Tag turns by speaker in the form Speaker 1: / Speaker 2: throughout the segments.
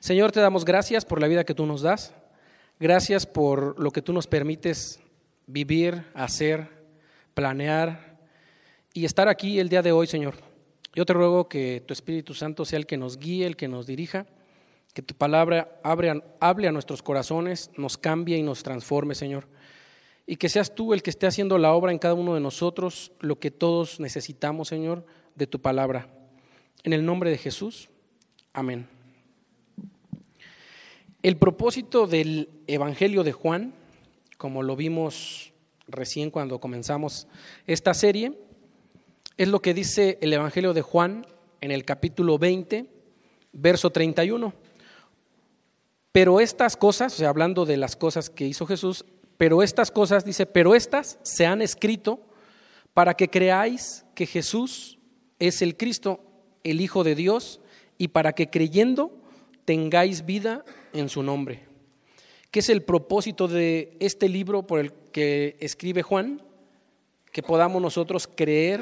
Speaker 1: Señor, te damos gracias por la vida que tú nos das. Gracias por lo que tú nos permites vivir, hacer, planear y estar aquí el día de hoy, Señor. Yo te ruego que tu Espíritu Santo sea el que nos guíe, el que nos dirija, que tu palabra hable a nuestros corazones, nos cambie y nos transforme, Señor. Y que seas tú el que esté haciendo la obra en cada uno de nosotros, lo que todos necesitamos, Señor, de tu palabra. En el nombre de Jesús, amén. El propósito del Evangelio de Juan, como lo vimos recién cuando comenzamos esta serie, es lo que dice el Evangelio de Juan en el capítulo 20, verso 31. Pero estas cosas, o sea, hablando de las cosas que hizo Jesús, pero estas cosas, dice, pero estas se han escrito para que creáis que Jesús es el Cristo, el Hijo de Dios, y para que creyendo tengáis vida en su nombre. ¿Qué es el propósito de este libro por el que escribe Juan? Que podamos nosotros creer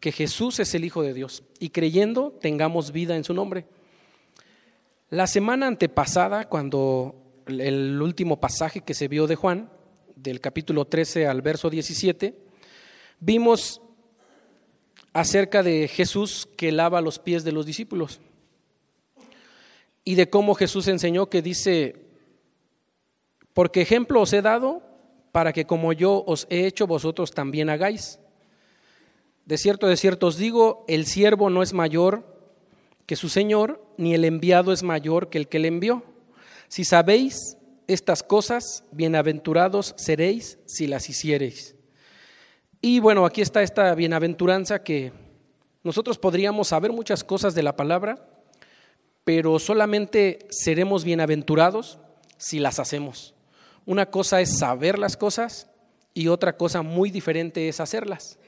Speaker 1: que Jesús es el Hijo de Dios y creyendo tengamos vida en su nombre. La semana antepasada, cuando el último pasaje que se vio de Juan, del capítulo 13 al verso 17, vimos acerca de Jesús que lava los pies de los discípulos y de cómo Jesús enseñó que dice, porque ejemplo os he dado para que como yo os he hecho, vosotros también hagáis. De cierto, de cierto os digo, el siervo no es mayor que su Señor, ni el enviado es mayor que el que le envió. Si sabéis estas cosas, bienaventurados seréis si las hiciereis. Y bueno, aquí está esta bienaventuranza que nosotros podríamos saber muchas cosas de la palabra, pero solamente seremos bienaventurados si las hacemos. Una cosa es saber las cosas y otra cosa muy diferente es hacerlas.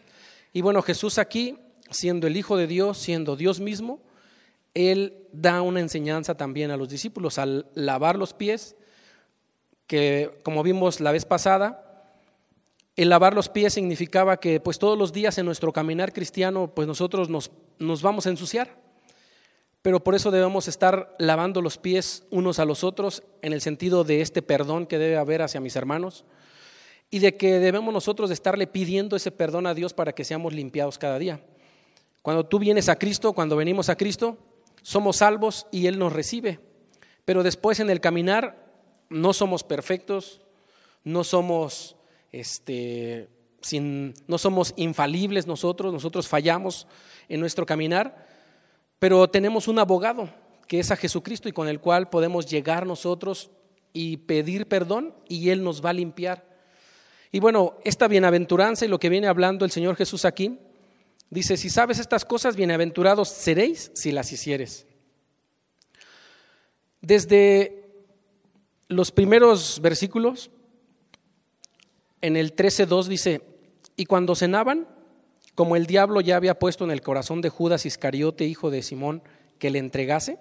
Speaker 1: Y bueno, Jesús aquí, siendo el Hijo de Dios, siendo Dios mismo, Él da una enseñanza también a los discípulos al lavar los pies, que como vimos la vez pasada, el lavar los pies significaba que pues todos los días en nuestro caminar cristiano pues nosotros nos, nos vamos a ensuciar pero por eso debemos estar lavando los pies unos a los otros en el sentido de este perdón que debe haber hacia mis hermanos y de que debemos nosotros de estarle pidiendo ese perdón a Dios para que seamos limpiados cada día. Cuando tú vienes a Cristo, cuando venimos a Cristo, somos salvos y Él nos recibe, pero después en el caminar no somos perfectos, no somos este, sin, no somos infalibles nosotros, nosotros fallamos en nuestro caminar pero tenemos un abogado que es a Jesucristo y con el cual podemos llegar nosotros y pedir perdón y Él nos va a limpiar. Y bueno, esta bienaventuranza y lo que viene hablando el Señor Jesús aquí, dice, si sabes estas cosas, bienaventurados seréis si las hicieres. Desde los primeros versículos, en el 13.2 dice, y cuando cenaban, como el diablo ya había puesto en el corazón de Judas Iscariote, hijo de Simón, que le entregase?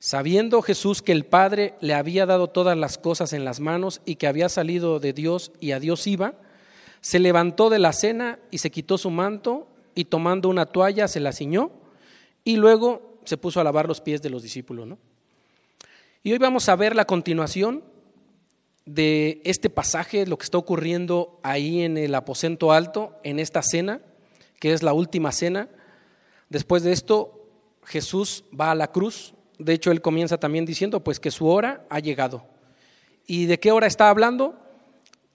Speaker 1: Sabiendo Jesús que el Padre le había dado todas las cosas en las manos y que había salido de Dios y a Dios iba, se levantó de la cena y se quitó su manto y tomando una toalla se la ciñó y luego se puso a lavar los pies de los discípulos. Y hoy vamos a ver la continuación de este pasaje, lo que está ocurriendo ahí en el aposento alto, en esta cena, que es la última cena. Después de esto, Jesús va a la cruz. De hecho, él comienza también diciendo, pues que su hora ha llegado. ¿Y de qué hora está hablando?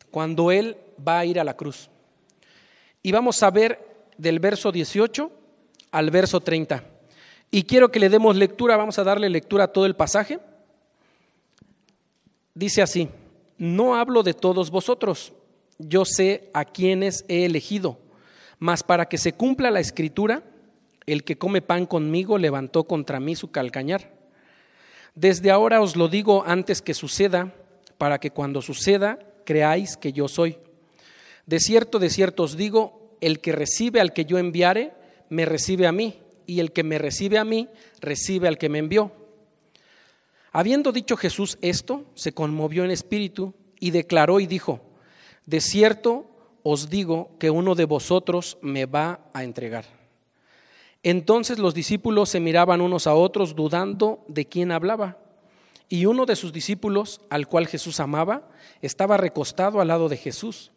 Speaker 1: Cuando él va a ir a la cruz. Y vamos a ver del verso 18 al verso 30. Y quiero que le demos lectura, vamos a darle lectura a todo el pasaje. Dice así, no hablo de todos vosotros, yo sé a quienes he elegido, mas para que se cumpla la escritura, el que come pan conmigo levantó contra mí su calcañar. Desde ahora os lo digo antes que suceda, para que cuando suceda creáis que yo soy. De cierto, de cierto os digo, el que recibe al que yo enviare, me recibe a mí, y el que me recibe a mí, recibe al que me envió. Habiendo dicho Jesús esto, se conmovió en espíritu y declaró y dijo, de cierto os digo que uno de vosotros me va a entregar. Entonces los discípulos se miraban unos a otros dudando de quién hablaba. Y uno de sus discípulos, al cual Jesús amaba, estaba recostado al lado de Jesús.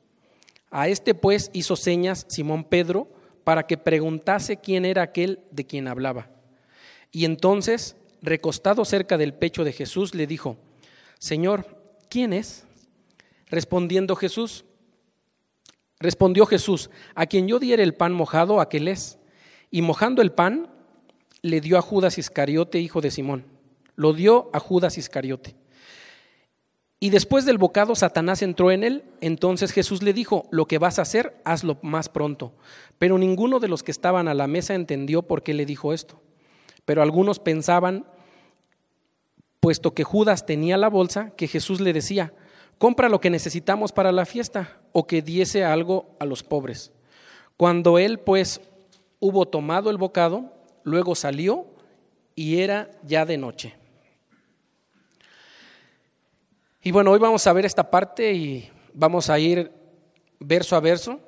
Speaker 1: A este pues hizo señas Simón Pedro para que preguntase quién era aquel de quien hablaba. Y entonces, recostado cerca del pecho de Jesús, le dijo, Señor, ¿quién es? Respondiendo Jesús, respondió Jesús, a quien yo diera el pan mojado, aquel es. Y mojando el pan, le dio a Judas Iscariote, hijo de Simón. Lo dio a Judas Iscariote. Y después del bocado Satanás entró en él, entonces Jesús le dijo, lo que vas a hacer, hazlo más pronto. Pero ninguno de los que estaban a la mesa entendió por qué le dijo esto. Pero algunos pensaban, puesto que Judas tenía la bolsa, que Jesús le decía, compra lo que necesitamos para la fiesta o que diese algo a los pobres. Cuando él pues hubo tomado el bocado, luego salió y era ya de noche. Y bueno, hoy vamos a ver esta parte y vamos a ir verso a verso.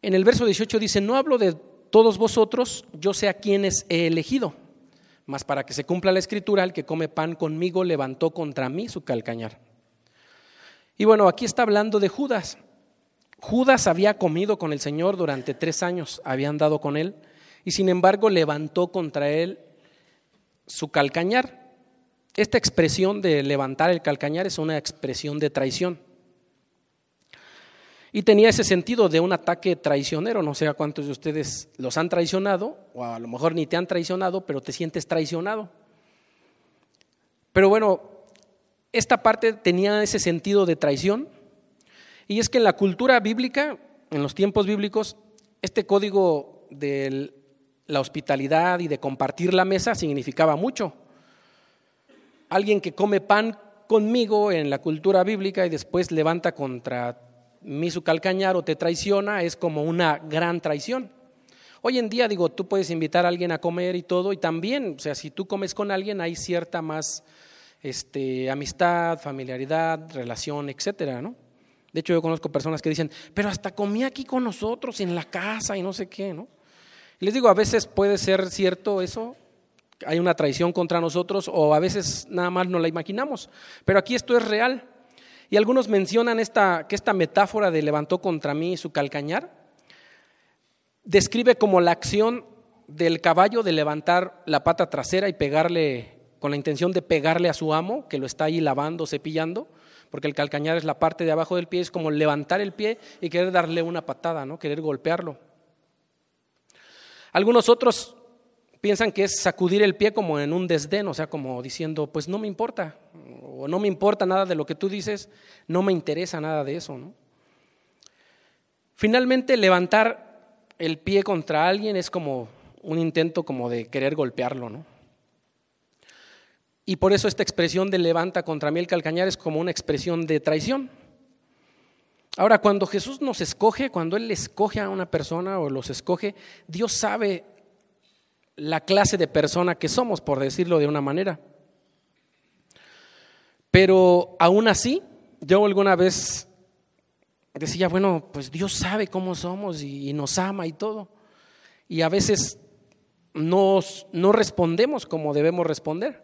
Speaker 1: En el verso 18 dice, no hablo de todos vosotros, yo sé a quienes he elegido, mas para que se cumpla la escritura, el que come pan conmigo levantó contra mí su calcañar. Y bueno, aquí está hablando de Judas. Judas había comido con el Señor durante tres años, había andado con él, y sin embargo levantó contra él su calcañar. Esta expresión de levantar el calcañar es una expresión de traición. Y tenía ese sentido de un ataque traicionero. No sé a cuántos de ustedes los han traicionado, o a lo mejor ni te han traicionado, pero te sientes traicionado. Pero bueno, esta parte tenía ese sentido de traición. Y es que en la cultura bíblica, en los tiempos bíblicos, este código del la hospitalidad y de compartir la mesa significaba mucho. Alguien que come pan conmigo en la cultura bíblica y después levanta contra mí su calcañar o te traiciona es como una gran traición. Hoy en día, digo, tú puedes invitar a alguien a comer y todo, y también, o sea, si tú comes con alguien, hay cierta más este, amistad, familiaridad, relación, etcétera, ¿no? De hecho, yo conozco personas que dicen, pero hasta comí aquí con nosotros en la casa y no sé qué, ¿no? Les digo, a veces puede ser cierto eso, hay una traición contra nosotros o a veces nada más no la imaginamos, pero aquí esto es real. Y algunos mencionan esta, que esta metáfora de levantó contra mí su calcañar describe como la acción del caballo de levantar la pata trasera y pegarle, con la intención de pegarle a su amo, que lo está ahí lavando, cepillando, porque el calcañar es la parte de abajo del pie, es como levantar el pie y querer darle una patada, ¿no? querer golpearlo. Algunos otros piensan que es sacudir el pie como en un desdén, o sea, como diciendo, pues no me importa, o no me importa nada de lo que tú dices, no me interesa nada de eso. Finalmente, levantar el pie contra alguien es como un intento como de querer golpearlo, ¿no? Y por eso esta expresión de levanta contra mí el calcañar es como una expresión de traición. Ahora, cuando Jesús nos escoge, cuando Él escoge a una persona o los escoge, Dios sabe la clase de persona que somos, por decirlo de una manera. Pero aún así, yo alguna vez decía, bueno, pues Dios sabe cómo somos y, nos ama y todo. Y a veces nos, no respondemos como debemos responder.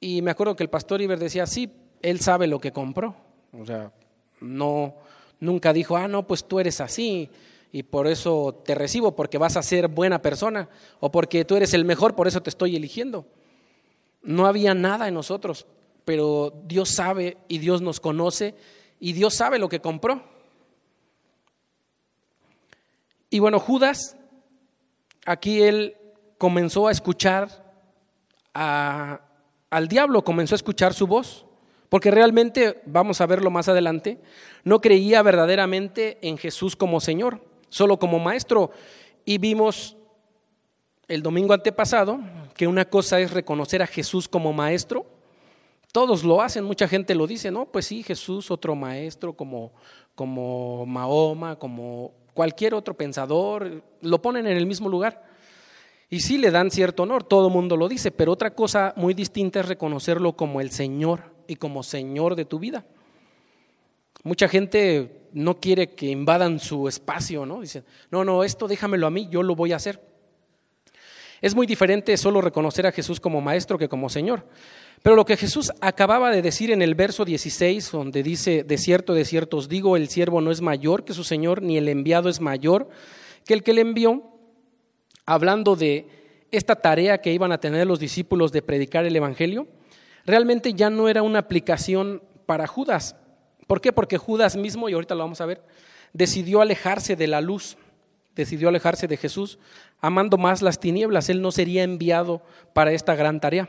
Speaker 1: Y me acuerdo que el pastor Iber decía, sí, Él sabe lo que compró. O sea, no, nunca dijo, ah, no, pues tú eres así y por eso te recibo, porque vas a ser buena persona, o porque tú eres el mejor, por eso te estoy eligiendo. No había nada en nosotros, pero Dios sabe y Dios nos conoce y Dios sabe lo que compró. Y bueno, Judas, aquí él comenzó a escuchar al diablo, comenzó a escuchar su voz. Porque realmente, vamos a verlo más adelante, no creía verdaderamente en Jesús como Señor, solo como Maestro. Y vimos el domingo antepasado que una cosa es reconocer a Jesús como Maestro. Todos lo hacen, mucha gente lo dice, ¿no? Pues sí, Jesús, otro maestro, como, como Mahoma, como cualquier otro pensador, lo ponen en el mismo lugar. Y sí le dan cierto honor, todo el mundo lo dice, pero otra cosa muy distinta es reconocerlo como el Señor y como Señor de tu vida. Mucha gente no quiere que invadan su espacio, ¿no? Dicen, no, no, esto déjamelo a mí, yo lo voy a hacer. Es muy diferente solo reconocer a Jesús como maestro que como Señor. Pero lo que Jesús acababa de decir en el verso 16, donde dice, de cierto, de cierto os digo, el siervo no es mayor que su Señor, ni el enviado es mayor que el que le envió, hablando de esta tarea que iban a tener los discípulos de predicar el Evangelio, realmente ya no era una aplicación para Judas. ¿Por qué? Porque Judas mismo, y ahorita lo vamos a ver, decidió alejarse de la luz, decidió alejarse de Jesús, amando más las tinieblas. Él no sería enviado para esta gran tarea.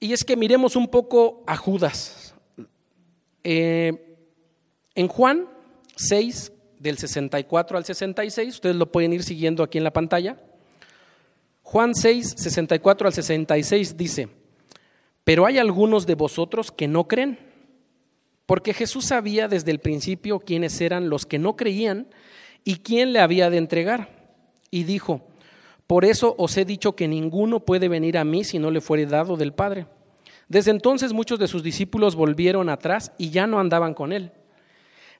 Speaker 1: Y es que miremos un poco a Judas. Eh, en Juan 6, del 64 al 66, ustedes lo pueden ir siguiendo aquí en la pantalla. Juan 6, 64 al 66 dice, pero hay algunos de vosotros que no creen, porque Jesús sabía desde el principio quiénes eran los que no creían y quién le había de entregar. Y dijo, por eso os he dicho que ninguno puede venir a mí si no le fuere dado del Padre. Desde entonces muchos de sus discípulos volvieron atrás y ya no andaban con él.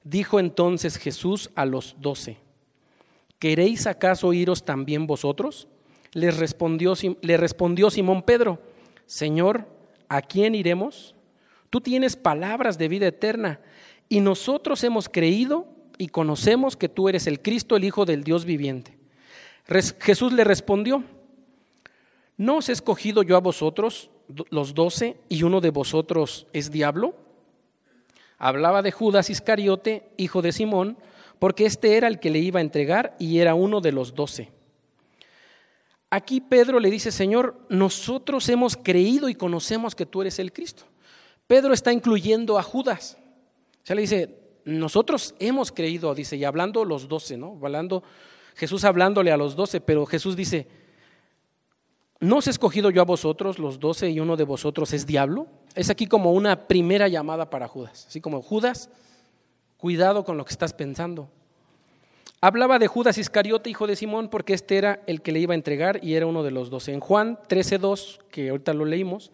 Speaker 1: Dijo entonces Jesús a los doce, ¿queréis acaso iros también vosotros? Respondió, le respondió Simón Pedro, Señor, ¿a quién iremos? Tú tienes palabras de vida eterna y nosotros hemos creído y conocemos que tú eres el Cristo, el Hijo del Dios viviente. Jesús le respondió, ¿no os he escogido yo a vosotros, los doce, y uno de vosotros es diablo? Hablaba de Judas Iscariote, hijo de Simón, porque este era el que le iba a entregar y era uno de los doce. Aquí Pedro le dice, Señor, nosotros hemos creído y conocemos que tú eres el Cristo. Pedro está incluyendo a Judas. O sea, le dice, nosotros hemos creído, dice, y hablando los doce, ¿no? Hablando, Jesús hablándole a los doce, pero Jesús dice, ¿no os he escogido yo a vosotros, los doce, y uno de vosotros es diablo? Es aquí como una primera llamada para Judas, así como Judas, cuidado con lo que estás pensando. Hablaba de Judas Iscariote, hijo de Simón, porque este era el que le iba a entregar y era uno de los doce. En Juan 13.2, que ahorita lo leímos,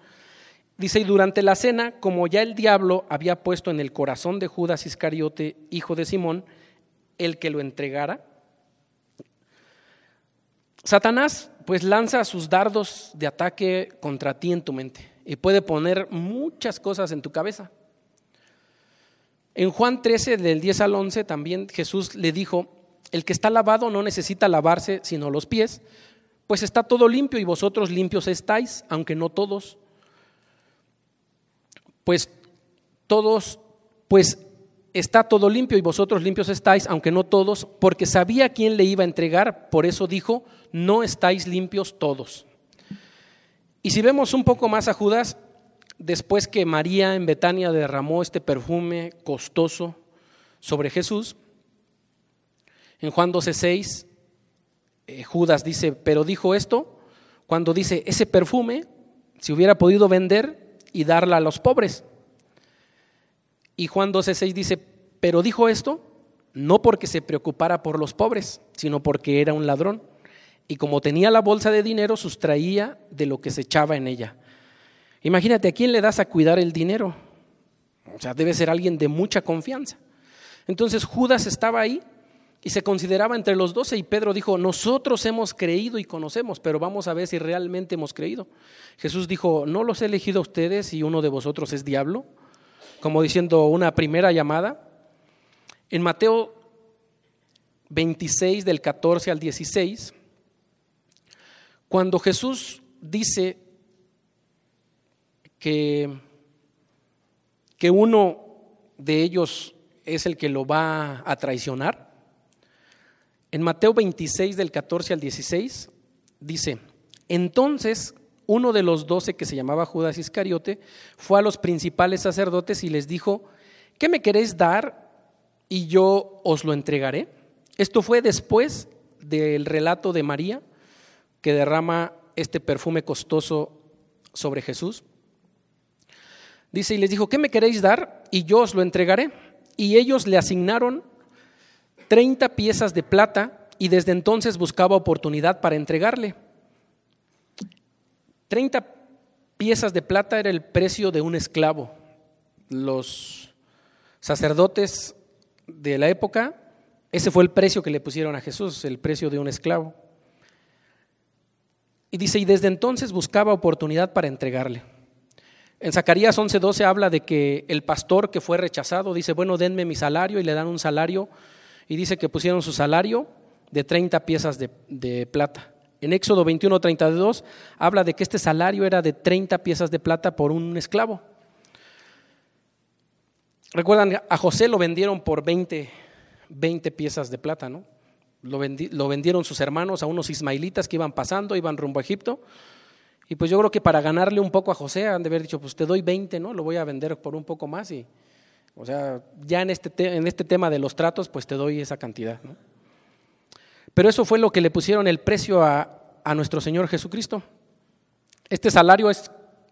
Speaker 1: Dice, y durante la cena, como ya el diablo había puesto en el corazón de Judas Iscariote, hijo de Simón, el que lo entregara, Satanás pues lanza sus dardos de ataque contra ti en tu mente y puede poner muchas cosas en tu cabeza. En Juan 13, del 10 al 11, también Jesús le dijo, el que está lavado no necesita lavarse sino los pies, pues está todo limpio y vosotros limpios estáis, aunque no todos pues todos, pues está todo limpio y vosotros limpios estáis, aunque no todos, porque sabía quién le iba a entregar, por eso dijo, no estáis limpios todos. Y si vemos un poco más a Judas, después que María en Betania derramó este perfume costoso sobre Jesús, en Juan 12:6, eh, Judas dice, pero dijo esto, cuando dice, ese perfume, si hubiera podido vender, y darla a los pobres. Y Juan 12:6 dice, pero dijo esto no porque se preocupara por los pobres, sino porque era un ladrón. Y como tenía la bolsa de dinero, sustraía de lo que se echaba en ella. Imagínate, ¿a quién le das a cuidar el dinero? O sea, debe ser alguien de mucha confianza. Entonces Judas estaba ahí y se consideraba entre los doce y Pedro dijo, nosotros hemos creído y conocemos, pero vamos a ver si realmente hemos creído. Jesús dijo, ¿no los he elegido a ustedes y uno de vosotros es diablo? Como diciendo una primera llamada. En Mateo 26 del 14 al 16, cuando Jesús dice que, que uno de ellos es el que lo va a traicionar, en Mateo 26 del 14 al 16 dice, entonces uno de los doce que se llamaba Judas Iscariote fue a los principales sacerdotes y les dijo, ¿qué me queréis dar y yo os lo entregaré? Esto fue después del relato de María que derrama este perfume costoso sobre Jesús. Dice, y les dijo, ¿qué me queréis dar? Y yo os lo entregaré. Y ellos le asignaron 30 piezas de plata y desde entonces buscaba oportunidad para entregarle. 30 piezas de plata era el precio de un esclavo. Los, sacerdotes de la época, ese fue el precio que le pusieron a Jesús, el precio de un esclavo. Y dice, y desde entonces buscaba oportunidad para entregarle. En Zacarías 11:12 habla de que el pastor que fue rechazado dice, bueno, denme mi salario y le dan un salario y dice que pusieron su salario de 30 piezas de, plata. En Éxodo 21:32 habla de que este salario era de 30 piezas de plata por un esclavo. Recuerdan, a José lo vendieron por 20, 20 piezas de plata, ¿no? Lo, lo, vendieron sus hermanos a unos ismaelitas que iban pasando, iban rumbo a Egipto. Y pues yo creo que para ganarle un poco a José han de haber dicho, pues te doy 20, ¿no? Lo voy a vender por un poco más. Y, o sea, ya en este, en este tema de los tratos, pues te doy esa cantidad. Pero eso fue lo que le pusieron el precio a, a nuestro Señor Jesucristo. Este salario es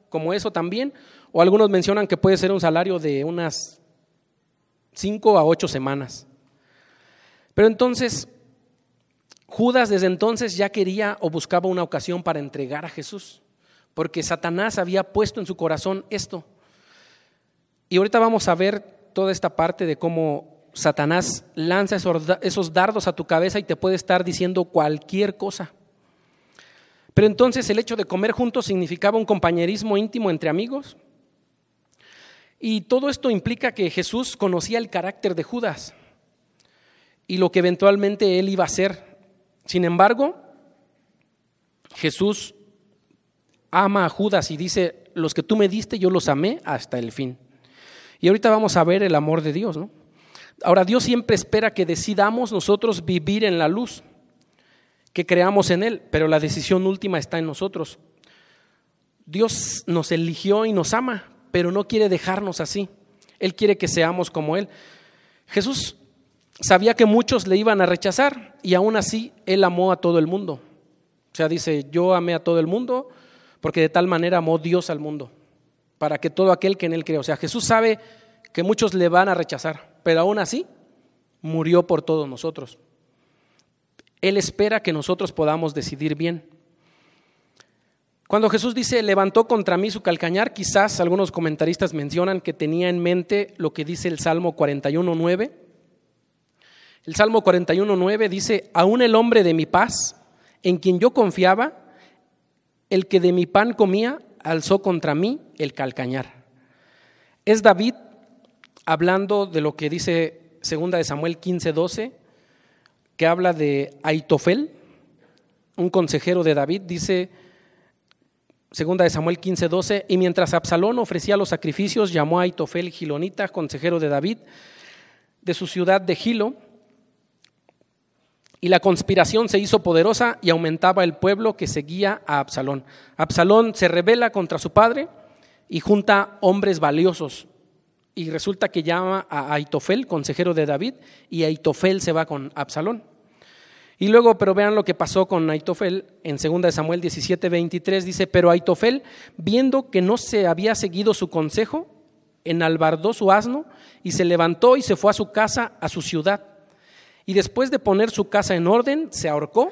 Speaker 1: como eso también, o algunos mencionan que puede ser un salario de unas cinco a ocho semanas. Pero entonces, Judas desde entonces ya quería o buscaba una ocasión para entregar a Jesús, porque Satanás había puesto en su corazón esto. Y ahorita vamos a ver toda esta parte de cómo Satanás lanza esos dardos a tu cabeza y te puede estar diciendo cualquier cosa. Pero entonces el hecho de comer juntos significaba un compañerismo íntimo entre amigos, y todo esto implica que Jesús conocía el carácter de Judas y lo que eventualmente él iba a hacer. Sin embargo, Jesús ama a Judas y dice, los que tú me diste, yo los amé hasta el fin. Y ahorita vamos a ver el amor de Dios, ¿no? Ahora, Dios siempre espera que decidamos nosotros vivir en la luz, que creamos en Él, pero la decisión última está en nosotros. Dios nos eligió y nos ama, pero no quiere dejarnos así. Él quiere que seamos como Él. Jesús sabía que muchos le iban a rechazar y aún así Él amó a todo el mundo. O sea, dice, yo amé a todo el mundo porque de tal manera amó Dios al mundo, para que todo aquel que en Él cree. O sea, Jesús sabe que muchos le van a rechazar, pero aún así murió por todos nosotros. Él espera que nosotros podamos decidir bien. Cuando Jesús dice, levantó contra mí su calcañar, quizás algunos comentaristas mencionan que tenía en mente lo que dice el Salmo 41.9. El Salmo 41.9 dice, aún el hombre de mi paz, en quien yo confiaba, el que de mi pan comía, alzó contra mí el calcañar. Es David hablando de lo que dice segunda de Samuel 15.12, que habla de Aitofel, un consejero de David, dice, Segunda de Samuel 15, 12. Y mientras Absalón ofrecía los sacrificios, llamó a Aitofel Gilonita, consejero de David, de su ciudad de Gilo. Y la conspiración se hizo poderosa y aumentaba el pueblo que seguía a Absalón. Absalón se rebela contra su padre y junta hombres valiosos. Y resulta que llama a Aitofel, consejero de David, y Aitofel se va con Absalón. Y luego, pero vean lo que pasó con Aitofel en 2 Samuel 17, 23, dice, pero Aitofel, viendo que no se había seguido su consejo, enalbardó su asno y se levantó y se fue a su casa, a su ciudad. Y después de poner su casa en orden, se ahorcó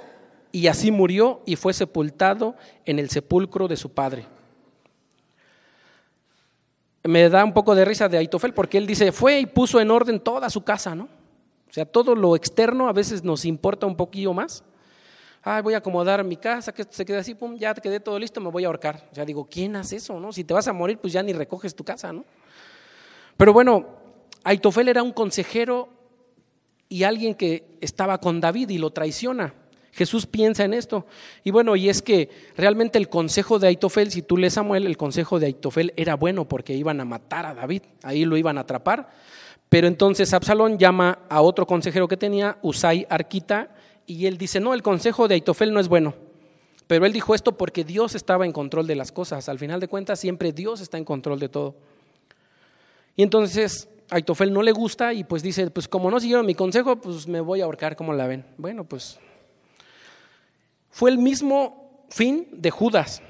Speaker 1: y así murió y fue sepultado en el sepulcro de su padre. Me da un poco de risa de Aitofel porque él dice, fue y puso en orden toda su casa, ¿no? O sea, todo lo externo a veces nos importa un poquillo más. Ah, voy a acomodar mi casa, que se quede así, pum, ya te quedé todo listo, me voy a ahorcar. O sea, digo, ¿quién hace eso? No? Si te vas a morir, pues ya ni recoges tu casa, ¿no? Pero bueno, Aitofel era un consejero y alguien que estaba con David y lo traiciona. Jesús piensa en esto. Y bueno, y es que realmente el consejo de Aitofel, si tú lees Samuel, el consejo de Aitofel era bueno porque iban a matar a David, ahí lo iban a atrapar. Pero entonces Absalón llama a otro consejero que tenía, Usai Arquita, y él dice, no, el consejo de Aitofel no es bueno. Pero él dijo esto porque Dios estaba en control de las cosas. Al final de cuentas, siempre Dios está en control de todo. Y entonces Aitofel no le gusta y pues dice, pues como no siguieron mi consejo, pues me voy a ahorcar, como la ven? Bueno, pues fue el mismo fin de Judas.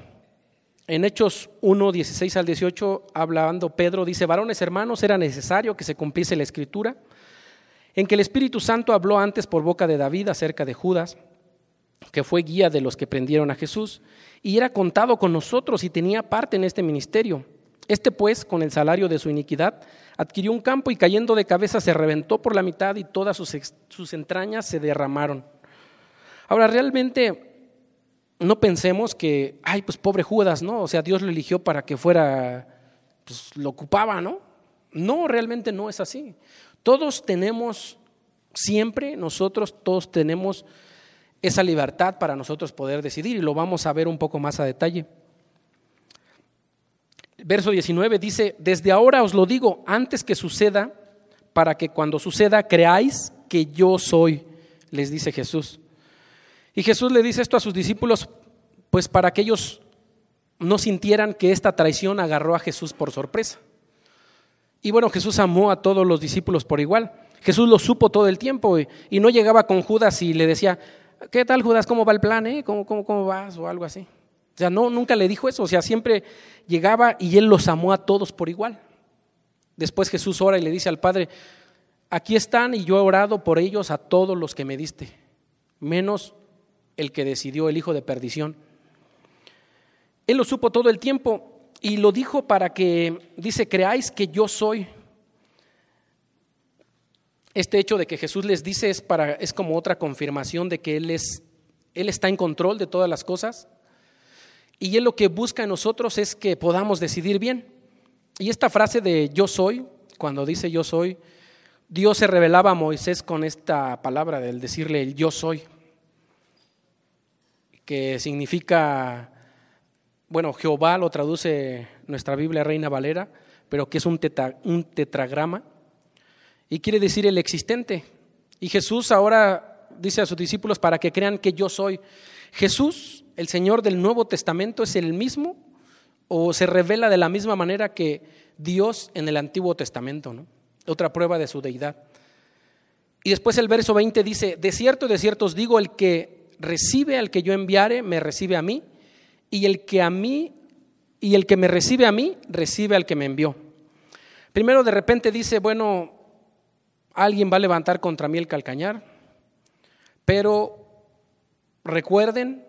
Speaker 1: En Hechos 1, 16 al 18, hablando Pedro, dice, varones hermanos, era necesario que se cumpliese la escritura, en que el Espíritu Santo habló antes por boca de David acerca de Judas, que fue guía de los que prendieron a Jesús, y era contado con nosotros y tenía parte en este ministerio. Este pues, con el salario de su iniquidad, adquirió un campo y cayendo de cabeza se reventó por la mitad y todas sus, sus entrañas se derramaron. Ahora, realmente no pensemos que, ay, pues pobre Judas, ¿no? O sea, Dios lo eligió para que fuera, pues lo ocupaba, ¿no? No, realmente no es así. Todos tenemos, siempre nosotros, todos tenemos esa libertad para nosotros poder decidir y lo vamos a ver un poco más a detalle verso 19 dice, desde ahora os lo digo antes que suceda, para que cuando suceda creáis que yo soy, les dice Jesús. Y Jesús le dice esto a sus discípulos, pues para que ellos no sintieran que esta traición agarró a Jesús por sorpresa. Y bueno, Jesús amó a todos los discípulos por igual. Jesús lo supo todo el tiempo y, no llegaba con Judas y le decía, ¿qué tal Judas? ¿Cómo va el plan? Eh? ¿Cómo, cómo, cómo vas? O algo así. O sea, no, nunca le dijo eso. O sea, siempre llegaba y él los amó a todos por igual. Después Jesús ora y le dice al Padre, aquí están y yo he orado por ellos a todos los que me diste, menos el que decidió el hijo de perdición. Él lo supo todo el tiempo y lo dijo para que, dice, creáis que yo soy. Este hecho de que Jesús les dice es, para, es como otra confirmación de que él, es, él está en control de todas las cosas. Y Él lo que busca en nosotros es que podamos decidir bien. Y esta frase de yo soy, cuando dice yo soy, Dios se revelaba a Moisés con esta palabra del decirle el yo soy, que significa, bueno, Jehová lo traduce nuestra Biblia Reina Valera, pero que es un, un tetragrama, y quiere decir el existente. Y Jesús ahora dice a sus discípulos para que crean que yo soy. Jesús el Señor del Nuevo Testamento es el mismo o se revela de la misma manera que Dios en el Antiguo Testamento, ¿no? Otra prueba de su deidad. Y después el verso 20 dice, de cierto, de cierto os digo, el que recibe al que yo enviare, me recibe a mí, y el que a mí, y el que me recibe a mí, recibe al que me envió. Primero de repente dice, bueno, alguien va a levantar contra mí el calcañar, pero recuerden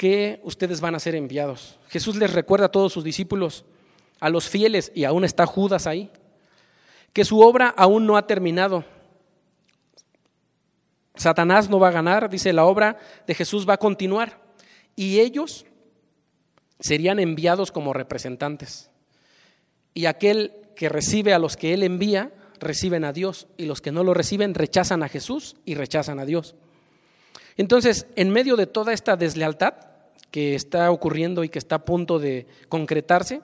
Speaker 1: que ustedes van a ser enviados. Jesús les recuerda a todos sus discípulos, a los fieles, y aún está Judas ahí, que su obra aún no ha terminado. Satanás no va a ganar, dice, la obra de Jesús va a continuar, y ellos serían enviados como representantes. Y aquel que recibe a los que él envía, reciben a Dios, y los que no lo reciben rechazan a Jesús y rechazan a Dios. Entonces, en medio de toda esta deslealtad, que está ocurriendo y que está a punto de concretarse.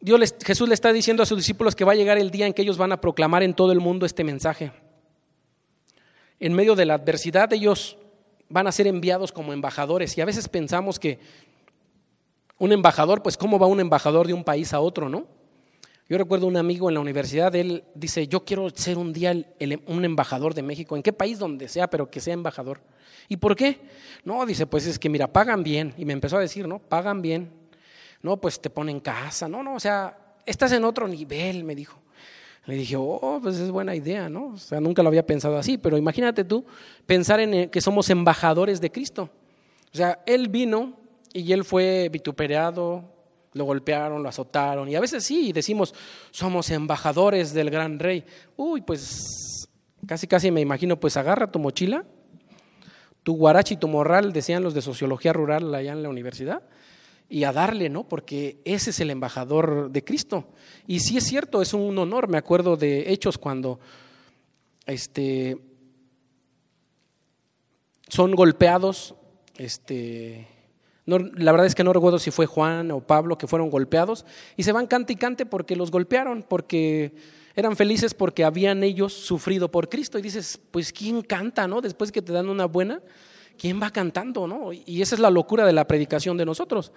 Speaker 1: Dios Jesús le está diciendo a sus discípulos que va a llegar el día en que ellos van a proclamar en todo el mundo este mensaje. En medio de la adversidad ellos van a ser enviados como embajadores y a veces pensamos que un embajador, pues cómo va un embajador de un país a otro, ¿no? Yo recuerdo un amigo en la universidad, él dice, yo quiero ser un día un embajador de México, en qué país donde sea, pero que sea embajador. ¿Y por qué? No, dice, pues es que mira, pagan bien. Y me empezó a decir, ¿no? Pagan bien. No, pues te ponen casa. No, no, o sea, estás en otro nivel, me dijo. Le dije, oh, pues es buena idea, ¿no? O sea, nunca lo había pensado así, pero imagínate tú pensar en eh, que somos embajadores de Cristo. O sea, Él vino y Él fue vituperado, lo golpearon, lo azotaron. Y a veces sí, decimos, somos embajadores del gran rey. Uy, pues casi casi me imagino, pues agarra tu mochila, tu guarachi tu morral, decían los de sociología rural allá en la universidad, y a darle, ¿no? Porque ese es el embajador de Cristo. Y sí es cierto, es un honor. Me acuerdo de hechos cuando este, son golpeados, este, la verdad es que no recuerdo si fue Juan o Pablo que fueron golpeados y se van cante y cante porque los golpearon, porque eran felices porque habían ellos sufrido por Cristo. Y dices, pues ¿quién canta, no? Después que te dan una buena, ¿quién va cantando, no? Y esa es la locura de la predicación de nosotros.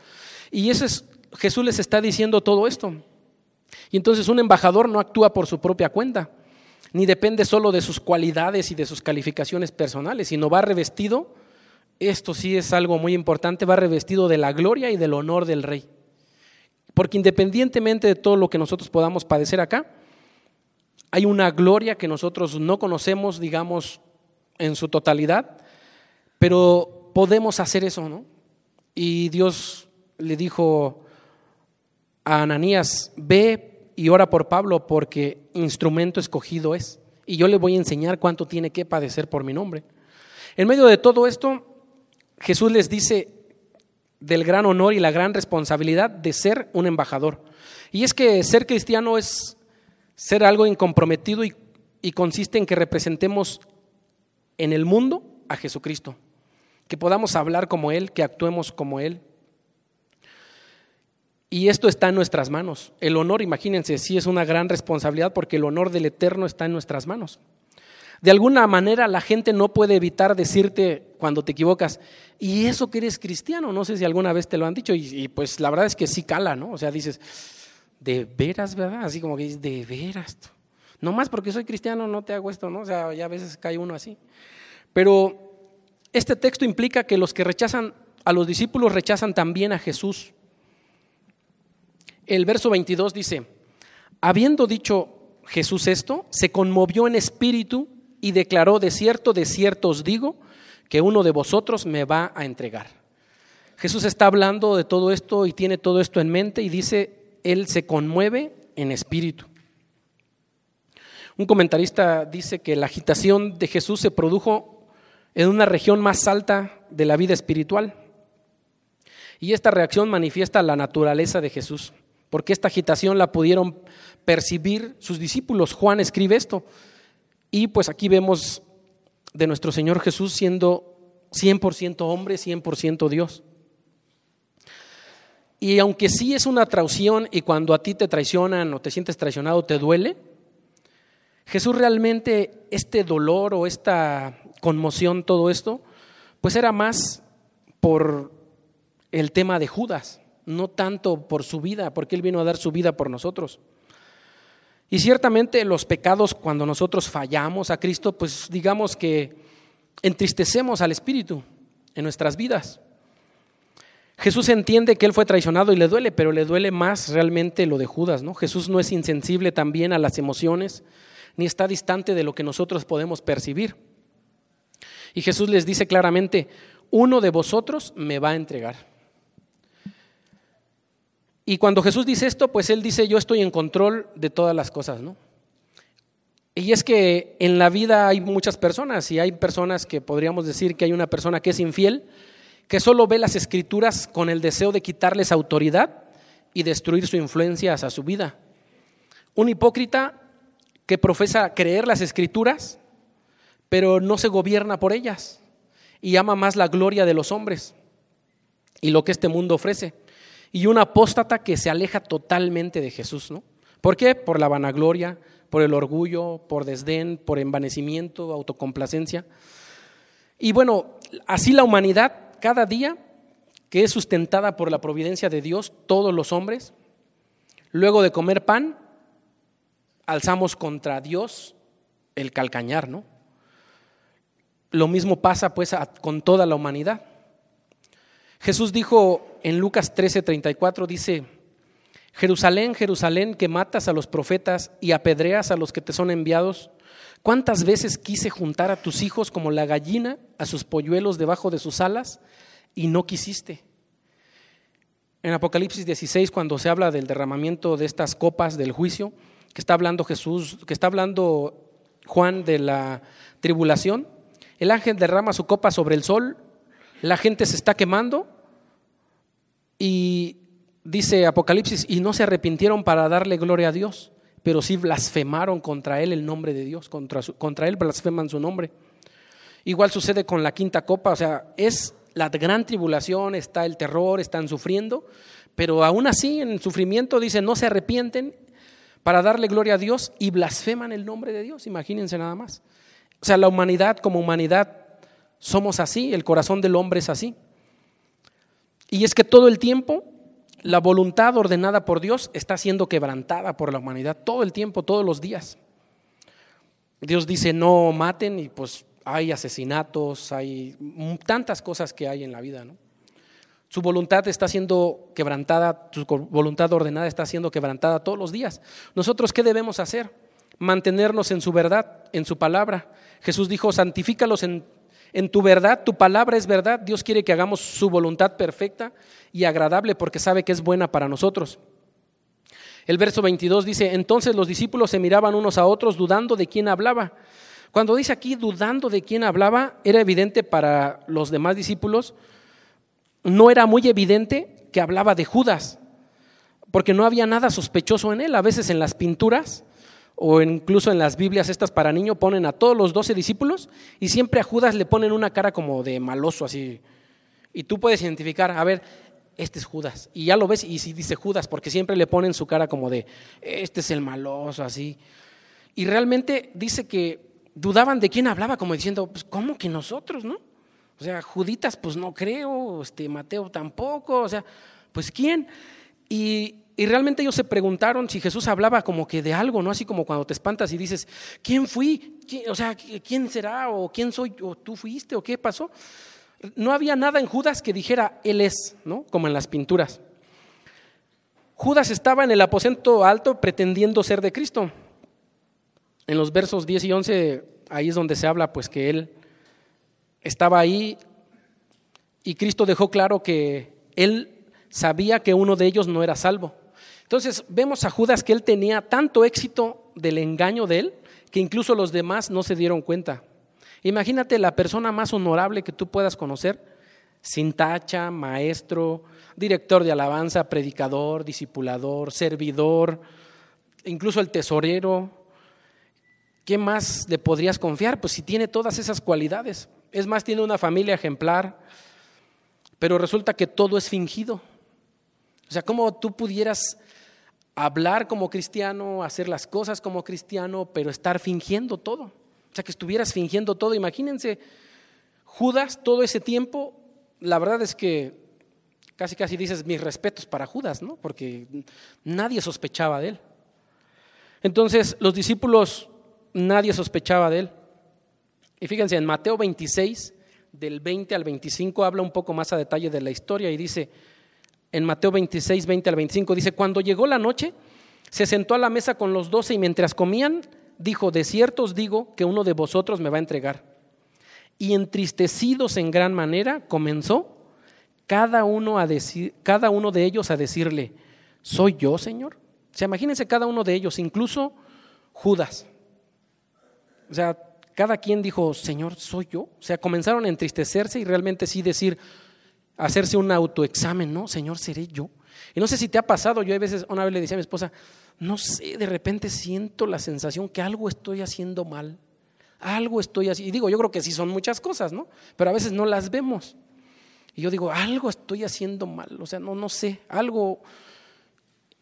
Speaker 1: Y eso es, Jesús les está diciendo todo esto. Y entonces un embajador no actúa por su propia cuenta, ni depende solo de sus cualidades y de sus calificaciones personales, sino va revestido esto sí es algo muy importante, va revestido de la gloria y del honor del rey. Porque independientemente de todo lo que nosotros podamos padecer acá, hay una gloria que nosotros no conocemos, digamos, en su totalidad, pero podemos hacer eso, ¿no? Y Dios le dijo a Ananías, ve y ora por Pablo porque instrumento escogido es. Y yo le voy a enseñar cuánto tiene que padecer por mi nombre. En medio de todo esto, Jesús les dice del gran honor y la gran responsabilidad de ser un embajador. Y es que ser cristiano es ser algo incomprometido y, y consiste en que representemos en el mundo a Jesucristo, que podamos hablar como Él, que actuemos como Él. Y esto está en nuestras manos. El honor, imagínense, sí es una gran responsabilidad porque el honor del Eterno está en nuestras manos. De alguna manera la gente no puede evitar decirte cuando te equivocas, y eso que eres cristiano, no sé si alguna vez te lo han dicho, y, pues la verdad es que sí cala, ¿no? O sea, dices, de veras, ¿verdad? Así como que dices, de veras. No más porque soy cristiano no te hago esto, ¿no? O sea, ya a veces cae uno así. Pero este texto implica que los que rechazan a los discípulos rechazan también a Jesús. El verso 22 dice, habiendo dicho Jesús esto, se conmovió en espíritu y declaró, de cierto, de cierto os digo, que uno de vosotros me va a entregar. Jesús está hablando de todo esto y tiene todo esto en mente y dice, Él se conmueve en espíritu. Un comentarista dice que la agitación de Jesús se produjo en una región más alta de la vida espiritual. Y esta reacción manifiesta la naturaleza de Jesús, porque esta agitación la pudieron percibir sus discípulos. Juan escribe esto, y pues aquí vemos de nuestro Señor Jesús siendo 100% hombre, 100% Dios. Y aunque sí es una traición y cuando a ti te traicionan o te sientes traicionado te duele, Jesús realmente este dolor o esta conmoción, todo esto, pues era más por el tema de Judas, no tanto por su vida, porque Él vino a dar su vida por nosotros. Y ciertamente los pecados, cuando nosotros fallamos a Cristo, pues digamos que entristecemos al Espíritu en nuestras vidas. Jesús entiende que Él fue traicionado y le duele, pero le duele más realmente lo de Judas, ¿no? Jesús no es insensible también a las emociones, ni está distante de lo que nosotros podemos percibir. Y Jesús les dice claramente, uno de vosotros me va a entregar. Y cuando Jesús dice esto, pues Él dice, yo estoy en control de todas las cosas, ¿no? Y es que en la vida hay muchas personas y hay personas que podríamos decir que hay una persona que es infiel, que solo ve las escrituras con el deseo de quitarles autoridad y destruir su influencia hacia su vida. Un hipócrita que profesa creer las escrituras, pero no se gobierna por ellas y ama más la gloria de los hombres y lo que este mundo ofrece y un apóstata que se aleja totalmente de Jesús, ¿no? ¿Por qué? Por la vanagloria, por el orgullo, por desdén, por envanecimiento, autocomplacencia. Y bueno, así la humanidad cada día que es sustentada por la providencia de Dios, todos los hombres, luego de comer pan, alzamos contra Dios el calcañar, ¿no? Lo mismo pasa pues con toda la humanidad. Jesús dijo en Lucas 13:34, dice, Jerusalén, Jerusalén, que matas a los profetas y apedreas a los que te son enviados, ¿cuántas veces quise juntar a tus hijos como la gallina a sus polluelos debajo de sus alas y no quisiste? En Apocalipsis 16, cuando se habla del derramamiento de estas copas del juicio, que está hablando Jesús, que está hablando Juan de la tribulación, el ángel derrama su copa sobre el sol la gente se está quemando y dice Apocalipsis, y no se arrepintieron para darle gloria a Dios, pero sí blasfemaron contra él el nombre de Dios, contra, contra él blasfeman su nombre. Igual sucede con la quinta copa, o sea, es la gran tribulación, está el terror, están sufriendo, pero aún así en el sufrimiento dice, no se arrepienten para darle gloria a Dios y blasfeman el nombre de Dios, imagínense nada más. O sea, la humanidad como humanidad somos así, el corazón del hombre es así. Y es que todo el tiempo la voluntad ordenada por Dios está siendo quebrantada por la humanidad, todo el tiempo, todos los días. Dios dice no maten y pues hay asesinatos, hay tantas cosas que hay en la vida, ¿no? Su voluntad está siendo quebrantada, su voluntad ordenada está siendo quebrantada todos los días. Nosotros, ¿qué debemos hacer? Mantenernos en su verdad, en su palabra. Jesús dijo, santifícalos en en tu verdad, tu palabra es verdad. Dios quiere que hagamos su voluntad perfecta y agradable porque sabe que es buena para nosotros. El verso 22 dice, entonces los discípulos se miraban unos a otros dudando de quién hablaba. Cuando dice aquí dudando de quién hablaba, era evidente para los demás discípulos, no era muy evidente que hablaba de Judas, porque no había nada sospechoso en él. A veces en las pinturas o incluso en las Biblias estas para niño ponen a todos los doce discípulos y siempre a Judas le ponen una cara como de maloso así. Y tú puedes identificar, a ver, este es Judas. Y ya lo ves y si dice Judas, porque siempre le ponen su cara como de, este es el maloso, así. Y realmente dice que dudaban de quién hablaba, como diciendo, pues ¿cómo que nosotros, no? O sea, Juditas, pues no creo, este, Mateo tampoco, o sea, pues ¿quién? Y, y realmente ellos se preguntaron si Jesús hablaba como que de algo, ¿no? Así como cuando te espantas y dices, ¿quién fui? O sea, ¿quién será? ¿O quién soy? ¿O tú fuiste? ¿O qué pasó? No había nada en Judas que dijera, Él es, ¿no? Como en las pinturas. Judas estaba en el aposento alto pretendiendo ser de Cristo. En los versos 10 y 11, ahí es donde se habla, pues que Él estaba ahí y Cristo dejó claro que Él sabía que uno de ellos no era salvo. Entonces vemos a Judas que él tenía tanto éxito del engaño de él que incluso los demás no se dieron cuenta. Imagínate la persona más honorable que tú puedas conocer, sin tacha, maestro, director de alabanza, predicador, discipulador, servidor, incluso el tesorero. ¿Qué más le podrías confiar? Pues si tiene todas esas cualidades. Es más, tiene una familia ejemplar, pero resulta que todo es fingido. O sea, ¿cómo tú pudieras hablar como cristiano, hacer las cosas como cristiano, pero estar fingiendo todo? O sea, que estuvieras fingiendo todo. Imagínense, Judas todo ese tiempo, la verdad es que casi casi dices mis respetos para Judas, ¿no? Porque nadie sospechaba de él. Entonces, los discípulos, nadie sospechaba de él. Y fíjense, en Mateo 26, del 20 al 25, habla un poco más a detalle de la historia y dice, en Mateo 26, 20 al 25, dice, cuando llegó la noche, se sentó a la mesa con los doce y mientras comían, dijo, de cierto os digo que uno de vosotros me va a entregar. Y entristecidos en gran manera, comenzó cada uno, a decir, cada uno de ellos a decirle, ¿soy yo, Señor? O sea, imagínense cada uno de ellos, incluso Judas. O sea, cada quien dijo, Señor, ¿soy yo? O sea, comenzaron a entristecerse y realmente sí decir, hacerse un autoexamen, ¿no? Señor, ¿seré yo? Y no sé si te ha pasado, yo a veces, una vez le decía a mi esposa, no sé, de repente siento la sensación que algo estoy haciendo mal, algo estoy haciendo, y digo, yo creo que sí son muchas cosas, ¿no? Pero a veces no las vemos. Y yo digo, algo estoy haciendo mal, o sea, no, no sé, algo...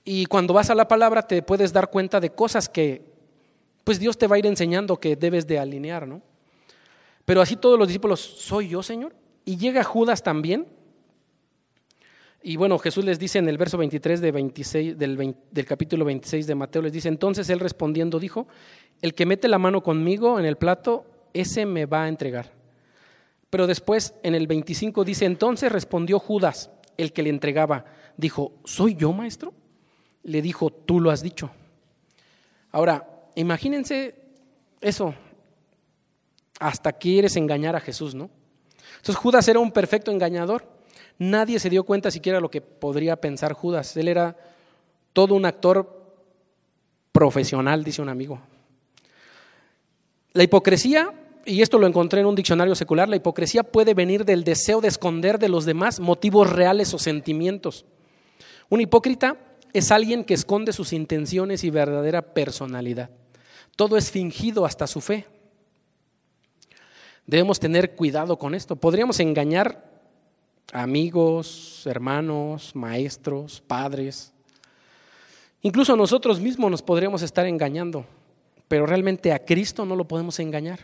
Speaker 1: Y cuando vas a la palabra te puedes dar cuenta de cosas que, pues Dios te va a ir enseñando que debes de alinear, ¿no? Pero así todos los discípulos, ¿soy yo, Señor? Y llega Judas también, y bueno, Jesús les dice en el verso 23 de 26, del, del, capítulo 26 de Mateo, les dice, entonces él respondiendo dijo, el que mete la mano conmigo en el plato, ese me va a entregar. Pero después en el 25 dice, entonces respondió Judas, el que le entregaba, dijo, ¿soy yo, maestro? Le dijo, tú lo has dicho. Ahora, imagínense eso, hasta quieres engañar a Jesús, ¿no? Entonces Judas era un perfecto engañador. Nadie se dio cuenta siquiera lo que podría pensar Judas. Él era todo un actor profesional, dice un amigo. La hipocresía, y esto lo encontré en un diccionario secular, la hipocresía puede venir del deseo de esconder de los demás motivos reales o sentimientos. Un hipócrita es alguien que esconde sus intenciones y verdadera personalidad. Todo es fingido hasta su fe. Debemos tener cuidado con esto. Podríamos engañar amigos, hermanos, maestros, padres. Incluso nosotros mismos nos podríamos estar engañando, pero realmente a Cristo no lo podemos engañar.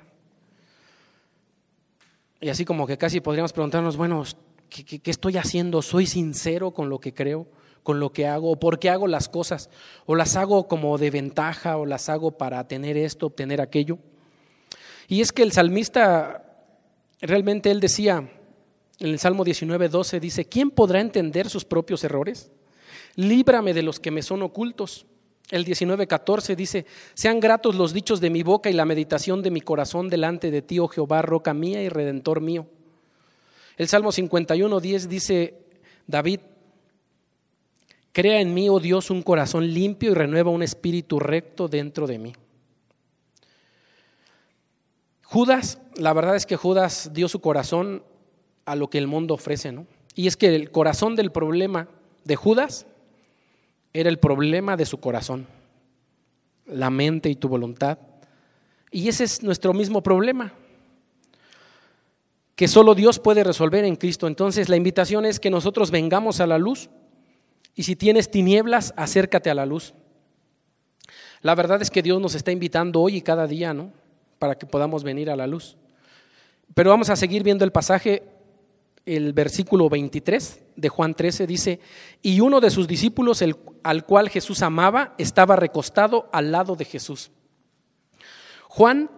Speaker 1: Y así como que casi podríamos preguntarnos, bueno, ¿qué, estoy haciendo? ¿Soy sincero con lo que creo, con lo que hago? ¿O por qué hago las cosas? ¿O las hago como de ventaja? ¿O las hago para tener esto, obtener aquello? Y es que el salmista, realmente él decía, en el Salmo 19, 12 dice, ¿quién podrá entender sus propios errores? Líbrame de los que me son ocultos. El 19, 14 dice, sean gratos los dichos de mi boca y la meditación de mi corazón delante de ti, oh Jehová, roca mía y redentor mío. El Salmo 51, 10 dice David, Crea en mí, oh Dios, un corazón limpio y renueva un espíritu recto dentro de mí. Judas, la verdad es que Judas dio su corazón a lo que el mundo ofrece, ¿no? Y es que el corazón del problema de Judas era el problema de su corazón, la mente y tu voluntad. Y ese es nuestro mismo problema, que solo Dios puede resolver en Cristo. Entonces la invitación es que nosotros vengamos a la luz y si tienes tinieblas, acércate a la luz. La verdad es que Dios nos está invitando hoy y cada día, ¿no? Para que podamos venir a la luz. Pero vamos a seguir viendo el pasaje, el versículo 23 de Juan 13 dice, y uno de sus discípulos, el, al cual Jesús amaba, estaba recostado al lado de Jesús. Juan,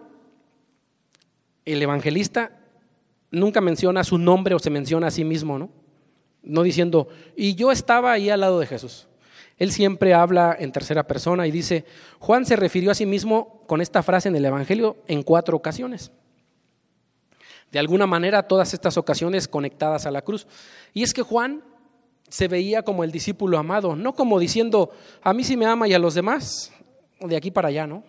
Speaker 1: el evangelista, nunca menciona su nombre o se menciona a sí mismo, ¿no? No diciendo, y yo estaba ahí al lado de Jesús. Él siempre habla en tercera persona y dice, Juan se refirió a sí mismo con esta frase en el Evangelio en cuatro ocasiones. De alguna manera, todas estas ocasiones conectadas a la cruz. Y es que Juan se veía como el discípulo amado, no como diciendo, a mí sí me ama y a los demás, de aquí para allá, ¿no?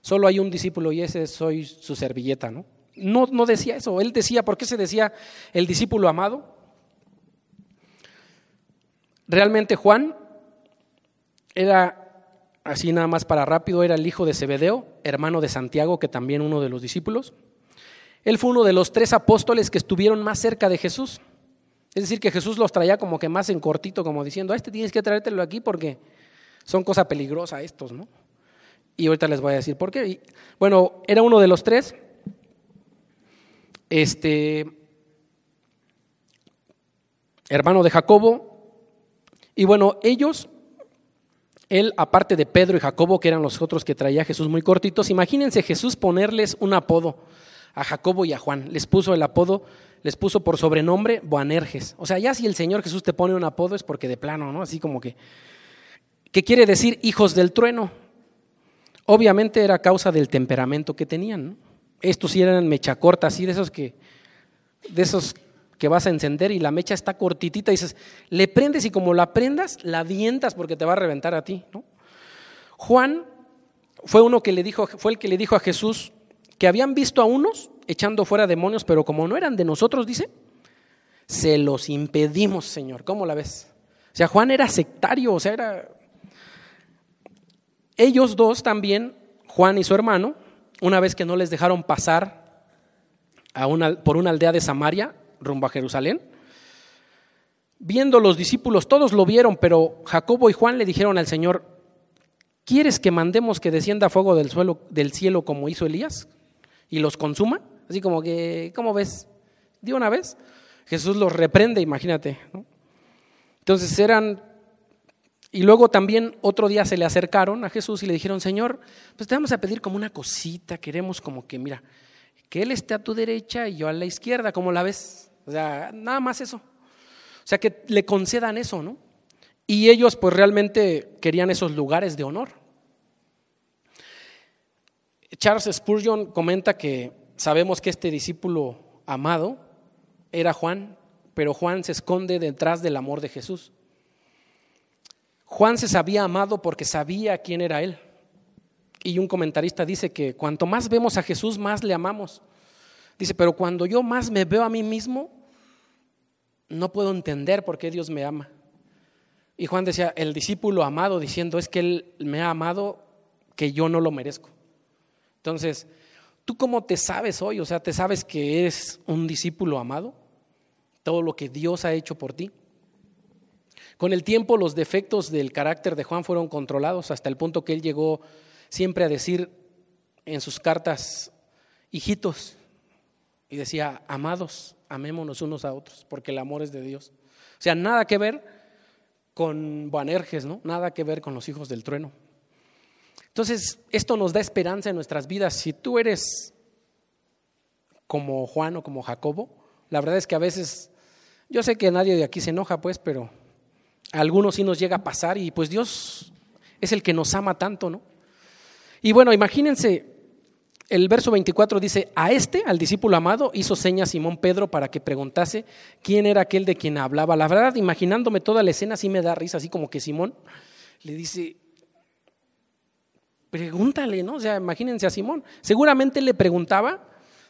Speaker 1: Solo hay un discípulo y ese soy su servilleta, ¿no? No, no decía eso, él decía, ¿por qué se decía el discípulo amado? Realmente Juan era, así nada más para rápido, era el hijo de Zebedeo, hermano de Santiago, que también uno de los discípulos. Él fue uno de los tres apóstoles que estuvieron más cerca de Jesús. Es decir, que Jesús los traía como que más en cortito, como diciendo, a este tienes que traértelo aquí porque son cosa peligrosa estos, ¿no? Y ahorita les voy a decir por qué. bueno, era uno de los tres. Este, hermano de Jacobo, y bueno, ellos, él, aparte de Pedro y Jacobo, que eran los otros que traía Jesús muy cortitos, imagínense Jesús ponerles un apodo a Jacobo y a Juan. Les puso el apodo, les puso por sobrenombre Boanerges. O sea, ya si el Señor Jesús te pone un apodo es porque de plano, ¿no? Así como que, ¿qué quiere decir hijos del trueno? Obviamente era causa del temperamento que tenían, ¿no? Estos sí eran mecha corta, así de esos que, de esos que vas a encender y la mecha está cortitita y dices, le prendes y como la prendas, la avientas porque te va a reventar a ti. ¿no? Juan fue uno que le dijo, fue el que le dijo a Jesús que habían visto a unos echando fuera demonios, pero como no eran de nosotros, dice, se los impedimos, Señor. ¿Cómo la ves? O sea, Juan era sectario, o sea, era... Ellos dos también, Juan y su hermano, una vez que no les dejaron pasar a una, por una aldea de Samaria, rumbo a Jerusalén. Viendo los discípulos, todos lo vieron, pero Jacobo y Juan le dijeron al Señor, ¿quieres que mandemos que descienda fuego del, suelo, del cielo como hizo Elías y los consuma? Así como que, ¿cómo ves? De una vez. Jesús los reprende, imagínate. Entonces eran y luego también otro día se le acercaron a Jesús y le dijeron, Señor, pues te vamos a pedir como una cosita, queremos como que, mira, que Él esté a tu derecha y yo a la izquierda, ¿cómo la ves? O sea, nada más eso. O sea, que le concedan eso, ¿no? Y ellos pues realmente querían esos lugares de honor. Charles Spurgeon comenta que sabemos que este discípulo amado era Juan, pero Juan se esconde detrás del amor de Jesús. Juan se sabía amado porque sabía quién era él. Y un comentarista dice que cuanto más vemos a Jesús, más le amamos. Dice, pero cuando yo más me veo a mí mismo, no puedo entender por qué Dios me ama. Y Juan decía, el discípulo amado diciendo, es que Él me ha amado que yo no lo merezco. Entonces, ¿tú cómo te sabes hoy? O sea, ¿te sabes que eres un discípulo amado? Todo lo que Dios ha hecho por ti. Con el tiempo los defectos del carácter de Juan fueron controlados hasta el punto que él llegó siempre a decir en sus cartas, hijitos, y decía, amados, amémonos unos a otros, porque el amor es de Dios. O sea, nada que ver con Boanerges, ¿no? Nada que ver con los hijos del trueno. Entonces, esto nos da esperanza en nuestras vidas. Si tú eres como Juan o como Jacobo, la verdad es que a veces, yo sé que nadie de aquí se enoja, pues, pero a algunos sí nos llega a pasar y pues Dios es el que nos ama tanto, ¿no? Y bueno, imagínense el verso 24 dice, a este, al discípulo amado, hizo señas Simón Pedro para que preguntase quién era aquel de quien hablaba. La verdad, imaginándome toda la escena, sí me da risa, así como que Simón le dice, pregúntale, ¿no? O sea, imagínense a Simón. Seguramente le preguntaba,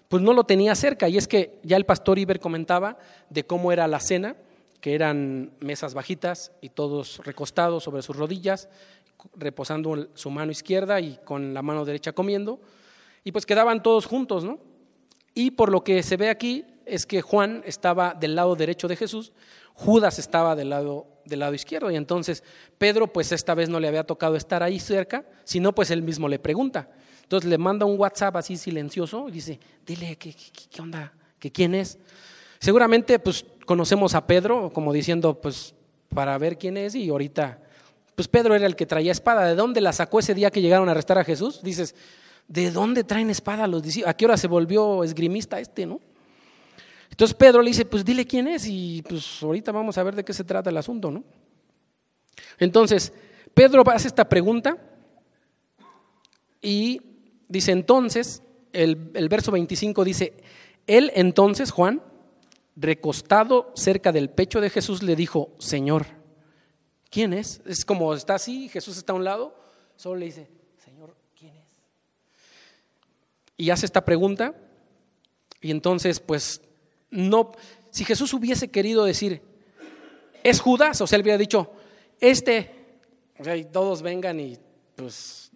Speaker 1: pues no lo tenía cerca. Y es que ya el pastor Iber comentaba de cómo era la cena, que eran mesas bajitas y todos recostados sobre sus rodillas, reposando su mano izquierda y con la mano derecha comiendo. Y pues quedaban todos juntos, ¿no? Y por lo que se ve aquí es que Juan estaba del lado derecho de Jesús, Judas estaba del lado, del lado izquierdo. Y entonces Pedro, pues esta vez no le había tocado estar ahí cerca, sino pues él mismo le pregunta. Entonces le manda un WhatsApp así silencioso y dice, dile, ¿qué, qué, onda? ¿Que quién es? Seguramente pues conocemos a Pedro como diciendo, pues para ver quién es y ahorita, pues Pedro era el que traía espada. ¿De dónde la sacó ese día que llegaron a arrestar a Jesús? Dices, ¿de dónde traen espada los discípulos? ¿A qué hora se volvió esgrimista este, no? Entonces Pedro le dice, pues dile quién es y pues ahorita vamos a ver de qué se trata el asunto, ¿no? Entonces, Pedro hace esta pregunta y dice entonces, el, verso 25 dice, él entonces, Juan, recostado cerca del pecho de Jesús, le dijo, Señor, ¿quién es? Es como está así, Jesús está a un lado, solo le dice, y hace esta pregunta. Y entonces, pues, no, si Jesús hubiese querido decir, es Judas, o sea, él hubiera dicho, este, o sea, y todos vengan y, pues,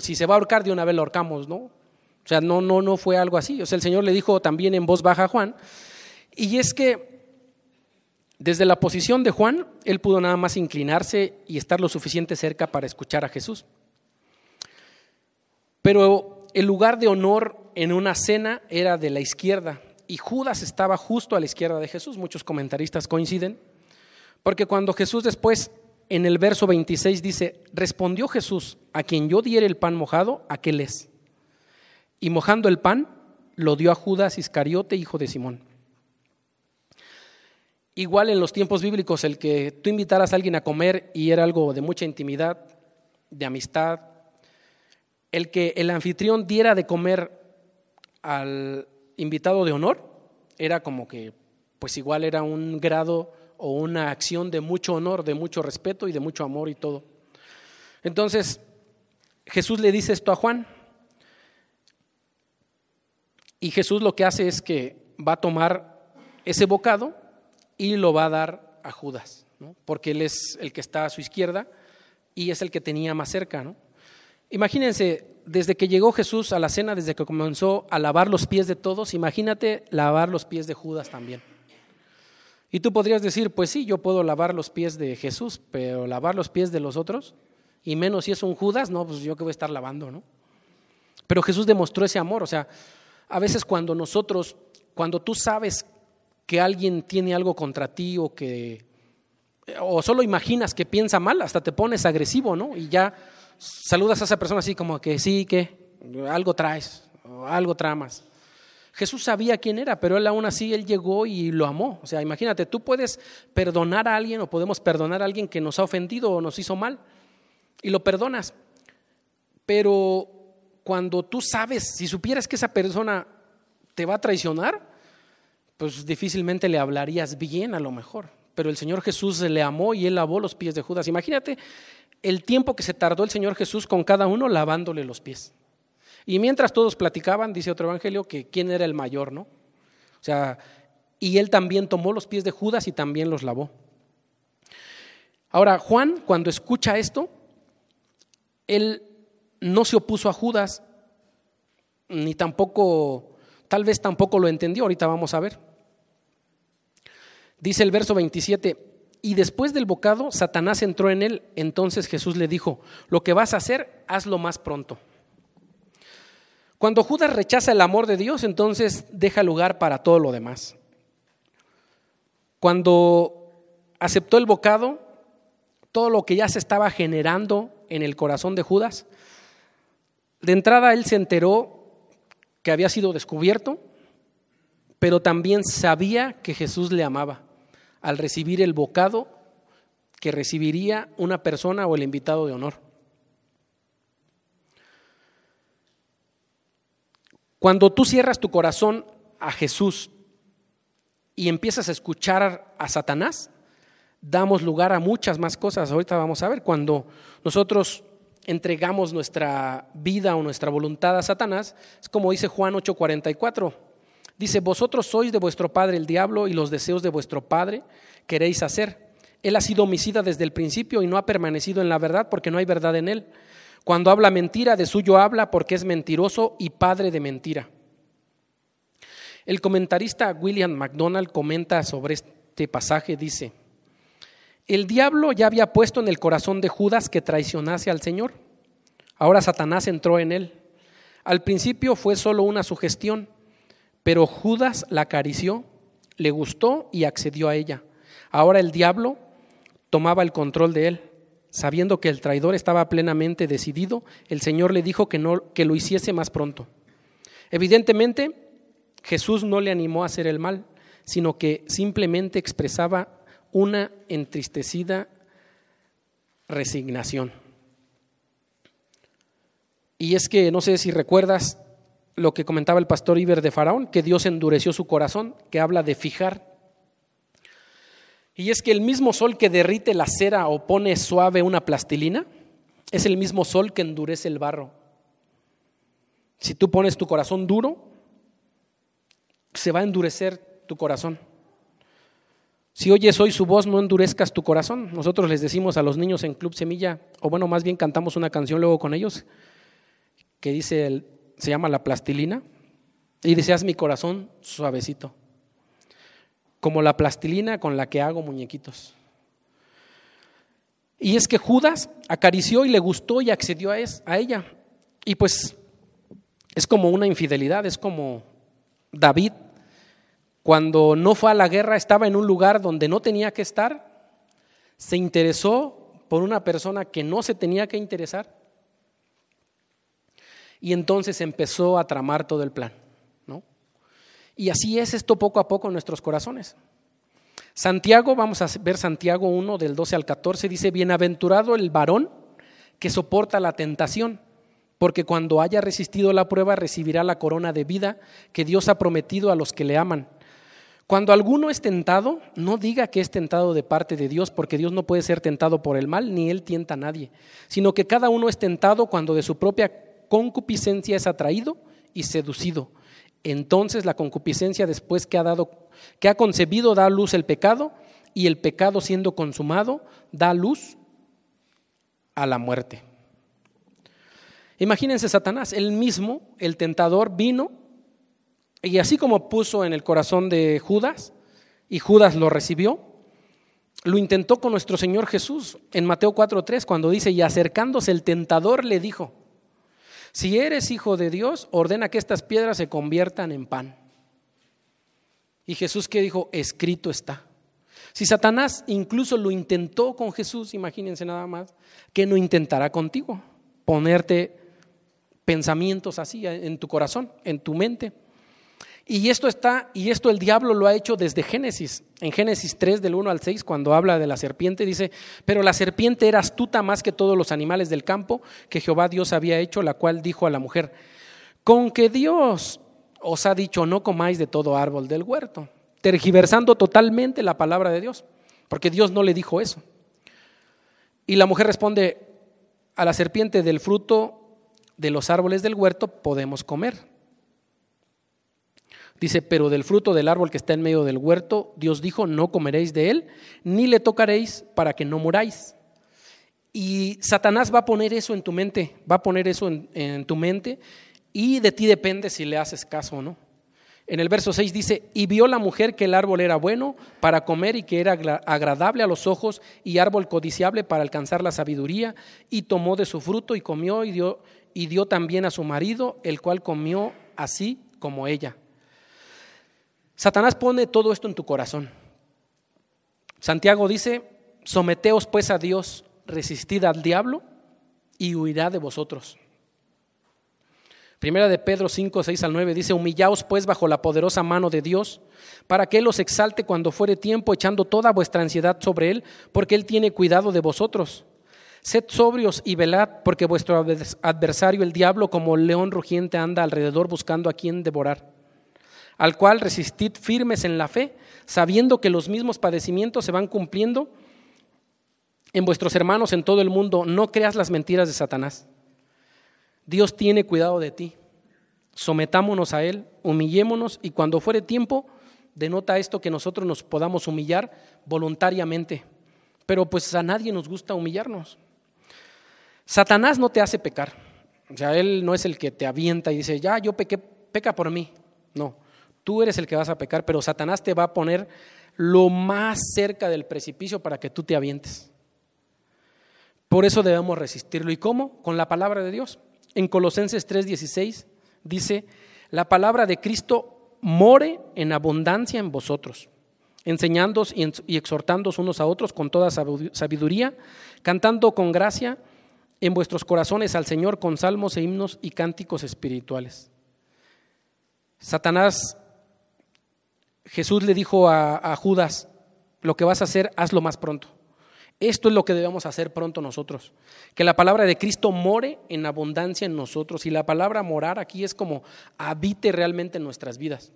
Speaker 1: si se va a ahorcar de una vez lo ahorcamos, ¿no? O sea, no, no, no fue algo así. O sea, el Señor le dijo también en voz baja a Juan, y es que desde la posición de Juan, él pudo nada más inclinarse y estar lo suficiente cerca para escuchar a Jesús. Pero el lugar de honor en una cena era de la izquierda y Judas estaba justo a la izquierda de Jesús. Muchos comentaristas coinciden, porque cuando Jesús después en el verso 26 dice, respondió Jesús, a quien yo diera el pan mojado, aquel es. Y mojando el pan, lo dio a Judas Iscariote, hijo de Simón. Igual en los tiempos bíblicos, el que tú invitaras a alguien a comer y era algo de mucha intimidad, de amistad, el que el anfitrión diera de comer al invitado de honor era como que, pues igual era un grado o una acción de mucho honor, de mucho respeto y de mucho amor y todo. Entonces, Jesús le dice esto a Juan. Y Jesús lo que hace es que va a tomar ese bocado y lo va a dar a Judas, porque él es el que está a su izquierda y es el que tenía más cerca. ¿no? Imagínense, desde que llegó Jesús a la cena, desde que comenzó a lavar los pies de todos, imagínate lavar los pies de Judas también. Y tú podrías decir, pues sí, yo puedo lavar los pies de Jesús, pero lavar los pies de los otros, y menos si es un Judas, no, pues yo que voy a estar lavando, ¿no? Pero Jesús demostró ese amor, o sea, a veces cuando nosotros, cuando tú sabes que alguien tiene algo contra ti o que, o solo imaginas que piensa mal, hasta te pones agresivo, ¿no? Y ya saludas a esa persona así como que sí, que algo traes, algo tramas. Jesús sabía quién era, pero él aún así, él llegó y lo amó. O sea, imagínate, tú puedes perdonar a alguien o podemos perdonar a alguien que nos ha ofendido o nos hizo mal y lo perdonas. Pero cuando tú sabes, si supieras que esa persona te va a traicionar, pues difícilmente le hablarías bien a lo mejor. Pero el Señor Jesús le amó y él lavó los pies de Judas. Imagínate el tiempo que se tardó el Señor Jesús con cada uno lavándole los pies. Y mientras todos platicaban, dice otro evangelio, que quién era el mayor, ¿no? O sea, y él también tomó los pies de Judas y también los lavó. Ahora, Juan, cuando escucha esto, él no se opuso a Judas, ni tampoco, tal vez tampoco lo entendió, ahorita vamos a ver. Dice el verso 27, y después del bocado, Satanás entró en él. Entonces Jesús le dijo, lo que vas a hacer, hazlo más pronto. Cuando Judas rechaza el amor de Dios, entonces deja lugar para todo lo demás. Cuando aceptó el bocado, todo lo que ya se estaba generando en el corazón de Judas, de entrada él se enteró que había sido descubierto, pero también sabía que Jesús le amaba al recibir el bocado que recibiría una persona o el invitado de honor. Cuando tú cierras tu corazón a Jesús y empiezas a escuchar a Satanás, damos lugar a muchas más cosas. Ahorita vamos a ver, cuando nosotros entregamos nuestra vida o nuestra voluntad a Satanás, es como dice Juan 8:44. Dice, vosotros sois de vuestro padre el diablo y los deseos de vuestro padre queréis hacer. Él ha sido homicida desde el principio y no ha permanecido en la verdad porque no hay verdad en él. Cuando habla mentira, de suyo habla porque es mentiroso y padre de mentira. El comentarista William MacDonald comenta sobre este pasaje, dice, el diablo ya había puesto en el corazón de Judas que traicionase al Señor. Ahora Satanás entró en él. Al principio fue solo una sugestión, pero Judas la acarició, le gustó y accedió a ella. Ahora el diablo tomaba el control de él. Sabiendo que el traidor estaba plenamente decidido, el Señor le dijo que, no, que lo hiciese más pronto. Evidentemente, Jesús no le animó a hacer el mal, sino que simplemente expresaba una entristecida resignación. Y es que no sé si recuerdas lo que comentaba el pastor Iber de Faraón, que Dios endureció su corazón, que habla de fijar. Y es que el mismo sol que derrite la cera o pone suave una plastilina, es el mismo sol que endurece el barro. Si tú pones tu corazón duro, se va a endurecer tu corazón. Si oyes hoy su voz, no endurezcas tu corazón. Nosotros les decimos a los niños en Club Semilla, o bueno, más bien cantamos una canción luego con ellos, que dice, se llama La Plastilina, y haz mi corazón suavecito, como la plastilina con la que hago muñequitos. Y es que Judas acarició y le gustó y accedió a, a ella. Y pues es como una infidelidad, es como David cuando no fue a la guerra, estaba en un lugar donde no tenía que estar, se interesó por una persona que no se tenía que interesar y entonces empezó a tramar todo el plan. ¿no? Y así es esto poco a poco en nuestros corazones. Santiago, vamos a ver Santiago 1 del 12 al 14, dice, bienaventurado el varón que soporta la tentación, porque cuando haya resistido la prueba recibirá la corona de vida que Dios ha prometido a los que le aman. Cuando alguno es tentado, no diga que es tentado de parte de Dios, porque Dios no puede ser tentado por el mal, ni Él tienta a nadie, sino que cada uno es tentado cuando de su propia concupiscencia es atraído y seducido. Entonces la concupiscencia después que ha dado, que ha concebido, da luz el pecado, y el pecado siendo consumado, da luz a la muerte. Imagínense Satanás, él mismo, el tentador, vino y así como puso en el corazón de Judas, y Judas lo recibió, lo intentó con nuestro Señor Jesús en Mateo 4.3, cuando dice, y acercándose el tentador le dijo, si eres hijo de Dios, ordena que estas piedras se conviertan en pan. Y Jesús que dijo, escrito está. Si Satanás incluso lo intentó con Jesús, imagínense nada más, que no intentará contigo, ponerte pensamientos así en tu corazón, en tu mente. Y esto está, y esto el diablo lo ha hecho desde Génesis. En Génesis 3, del 1 al 6, cuando habla de la serpiente, dice, pero la serpiente era astuta más que todos los animales del campo que Jehová Dios había hecho, la cual dijo a la mujer, con que Dios os ha dicho, no comáis de todo árbol del huerto, tergiversando totalmente la palabra de Dios, porque Dios no le dijo eso. Y la mujer responde, a la serpiente del fruto de los árboles del huerto podemos comer Dice, pero del fruto del árbol que está en medio del huerto, Dios dijo, no comeréis de él, ni le tocaréis para que no moráis. Y Satanás va a poner eso en tu mente, va a poner eso en, tu mente y de ti depende si le haces caso o no. En el verso 6 dice, y vio la mujer que el árbol era bueno para comer y que era agradable a los ojos y árbol codiciable para alcanzar la sabiduría, y tomó de su fruto y comió y dio, y dio también a su marido, el cual comió así como ella. Satanás pone todo esto en tu corazón. Santiago dice, someteos pues a Dios, resistid al diablo y huirá de vosotros. Primera de Pedro 5, 6 al 9 dice, humillaos pues bajo la poderosa mano de Dios, para que Él os exalte cuando fuere tiempo, echando toda vuestra ansiedad sobre Él, porque Él tiene cuidado de vosotros. Sed sobrios y velad, porque vuestro adversario, el diablo, como león rugiente, anda alrededor buscando a quien devorar, al cual resistid firmes en la fe, sabiendo que los mismos padecimientos se van cumpliendo en vuestros hermanos en todo el mundo. No creas las mentiras de Satanás. Dios tiene cuidado de ti. Sometámonos a Él, humillémonos y cuando fuere tiempo, denota esto que nosotros nos podamos humillar voluntariamente. Pero pues a nadie nos gusta humillarnos. Satanás no te hace pecar. O sea, él no es el que te avienta y dice, ya, yo pequé, peca por mí. No, tú eres el que vas a pecar, pero Satanás te va a poner lo más cerca del precipicio para que tú te avientes. Por eso debemos resistirlo. ¿Y cómo? Con la palabra de Dios. En Colosenses 3:16 dice, la palabra de Cristo more en abundancia en vosotros, enseñándoos y exhortándoos unos a otros con toda sabiduría, cantando con gracia en vuestros corazones al Señor con salmos e himnos y cánticos espirituales. Satanás, Jesús le dijo a, Judas, lo que vas a hacer, hazlo más pronto. Esto es lo que debemos hacer pronto nosotros. Que la palabra de Cristo more en abundancia en nosotros. Y la palabra morar aquí es como habite realmente en nuestras vidas.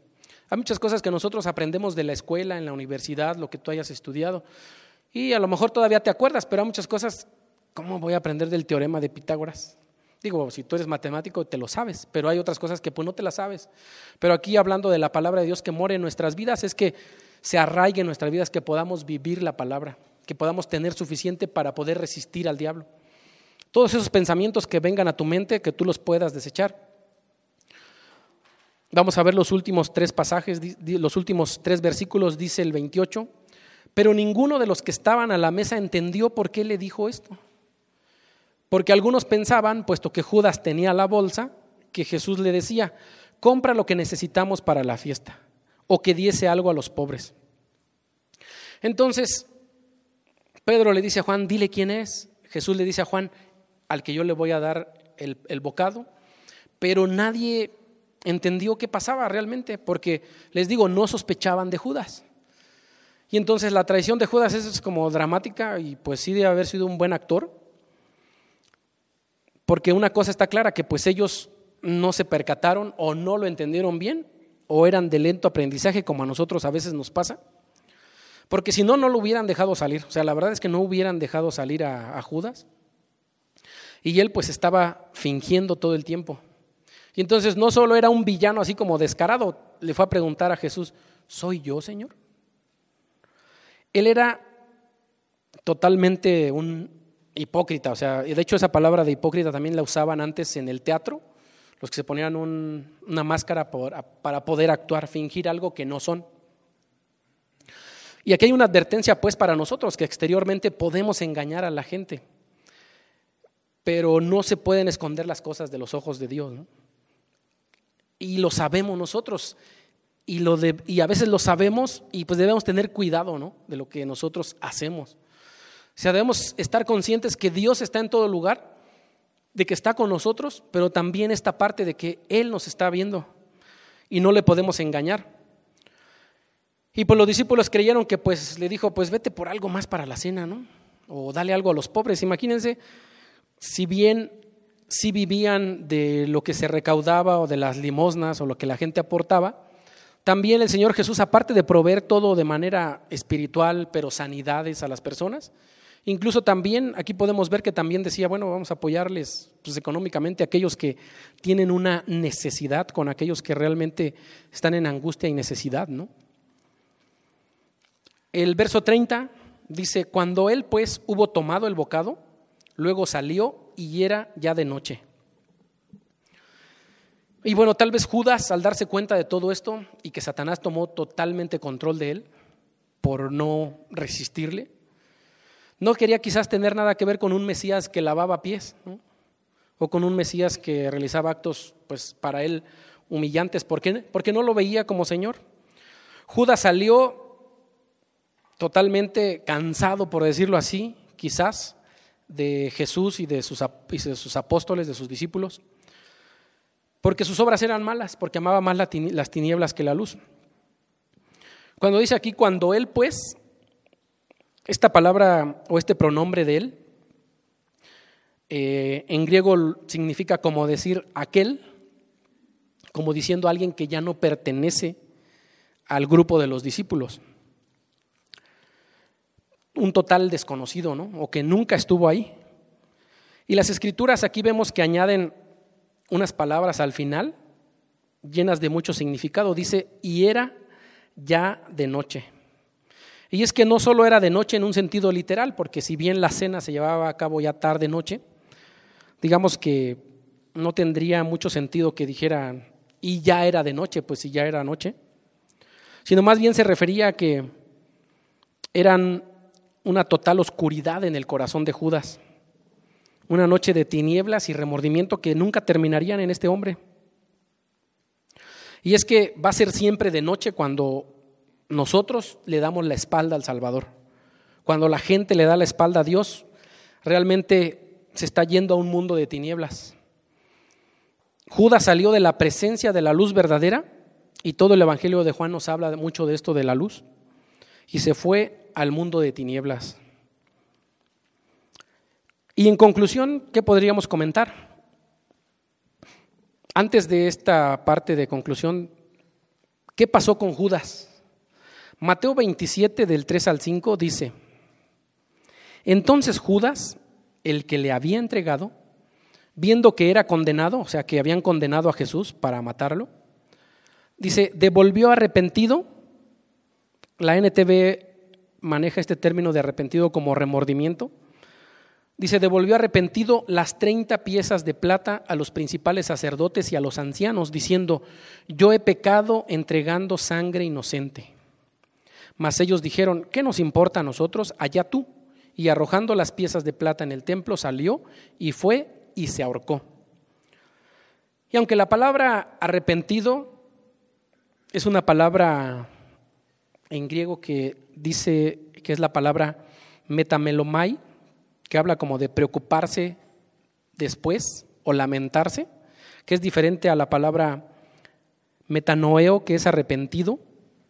Speaker 1: Hay muchas cosas que nosotros aprendemos de la escuela, en la universidad, lo que tú hayas estudiado. Y a lo mejor todavía te acuerdas, pero hay muchas cosas ¿Cómo voy a aprender del teorema de Pitágoras? Digo, si tú eres matemático te lo sabes, pero hay otras cosas que pues no te las sabes. Pero aquí hablando de la palabra de Dios que more en nuestras vidas, es que se arraigue en nuestras vidas, que podamos vivir la palabra, que podamos tener suficiente para poder resistir al diablo. Todos esos pensamientos que vengan a tu mente, que tú los puedas desechar. Vamos a ver los últimos tres pasajes, los últimos tres versículos, dice el 28. Pero ninguno de los que estaban a la mesa entendió por qué le dijo esto. Porque algunos pensaban, puesto que Judas tenía la bolsa, que Jesús le decía, compra lo que necesitamos para la fiesta, o que diese algo a los pobres. Entonces, Pedro le dice a Juan, dile quién es. Jesús le dice a Juan, al que yo le voy a dar el, bocado. Pero nadie entendió qué pasaba realmente, porque les digo, no sospechaban de Judas. Y entonces la traición de Judas es como dramática y pues sí debe haber sido un buen actor, porque una cosa está clara, que pues ellos no se percataron o no lo entendieron bien o eran de lento aprendizaje como a nosotros a veces nos pasa. Porque si no, no lo hubieran dejado salir. O sea, la verdad es que no hubieran dejado salir a, Judas. Y él pues estaba fingiendo todo el tiempo. Y entonces no solo era un villano así como descarado, le fue a preguntar a Jesús, ¿soy yo, Señor? Él era totalmente un hipócrita, o sea, de hecho esa palabra de hipócrita también la usaban antes en el teatro, los que se ponían una máscara para poder actuar, fingir algo que no son. Y aquí hay una advertencia pues para nosotros, que exteriormente podemos engañar a la gente, pero no se pueden esconder las cosas de los ojos de Dios. Y lo sabemos nosotros, y, y a veces lo sabemos y pues debemos tener cuidado ¿no? de lo que nosotros hacemos. Debemos estar conscientes que Dios está en todo lugar, de que está con nosotros, pero también esta parte de que Él nos está viendo y no le podemos engañar. Y pues los discípulos creyeron que pues le dijo, pues vete por algo más para la cena, ¿no? O dale algo a los pobres. Imagínense, si bien si vivían de lo que se recaudaba o de las limosnas o lo que la gente aportaba, también el Señor Jesús, aparte de proveer todo de manera espiritual, pero sanidades a las personas, Incluso también aquí podemos ver que también decía, bueno, vamos a apoyarles pues, económicamente a aquellos que tienen una necesidad, con aquellos que realmente están en angustia y necesidad, ¿no? El verso 30 dice, cuando él pues hubo tomado el bocado, luego salió y era ya de noche. Y bueno, tal vez Judas, al darse cuenta de todo esto y que Satanás tomó totalmente control de él por no resistirle, no quería quizás tener nada que ver con un Mesías que lavaba pies, o con un Mesías que realizaba actos, pues para él, humillantes, porque, porque no lo veía como Señor. Judas salió totalmente cansado, por decirlo así, quizás, de Jesús y de sus, de sus apóstoles, de sus discípulos, porque sus obras eran malas, porque amaba más las tinieblas que la luz. Cuando dice aquí, cuando él pues esta palabra o este pronombre de él Eh, en griego significa como decir aquel, como diciendo alguien que ya no pertenece al grupo de los discípulos. Un total desconocido, ¿no? O que nunca estuvo ahí. Y las escrituras aquí vemos que añaden unas palabras al final, llenas de mucho significado. Dice, y era ya de noche. Y es que no solo era de noche en un sentido literal, porque si bien la cena se llevaba a cabo ya tarde noche, digamos que no tendría mucho sentido que dijeran, y ya era de noche, pues si ya era noche, sino más bien se refería a que eran una total oscuridad en el corazón de Judas, una noche de tinieblas y remordimiento que nunca terminarían en este hombre. Y es que va a ser siempre de noche cuando nosotros le damos la espalda al Salvador. Cuando la gente le da la espalda a Dios, realmente se está yendo a un mundo de tinieblas. Judas salió de la presencia de la luz verdadera y todo el Evangelio de Juan nos habla mucho de esto de la luz y se fue al mundo de tinieblas. Y en conclusión, ¿qué podríamos comentar? Antes de esta parte de conclusión, ¿qué pasó con Judas? Mateo 27 del 3 al 5 dice, entonces Judas, el que le había entregado, viendo que era condenado, o sea, que habían condenado a Jesús para matarlo, dice, devolvió arrepentido, la NTV maneja este término de arrepentido como remordimiento, Dice, devolvió arrepentido las 30 piezas de plata a los principales sacerdotes y a los ancianos, diciendo, yo he pecado entregando sangre inocente. Mas ellos dijeron, ¿qué nos importa a nosotros? Allá tú. Y arrojando las piezas de plata en el templo, salió y fue y se ahorcó. Y aunque la palabra arrepentido es una palabra en griego que dice que es la palabra metamelomai, que habla como de preocuparse después o lamentarse, que es diferente a la palabra metanoeo, que es arrepentido,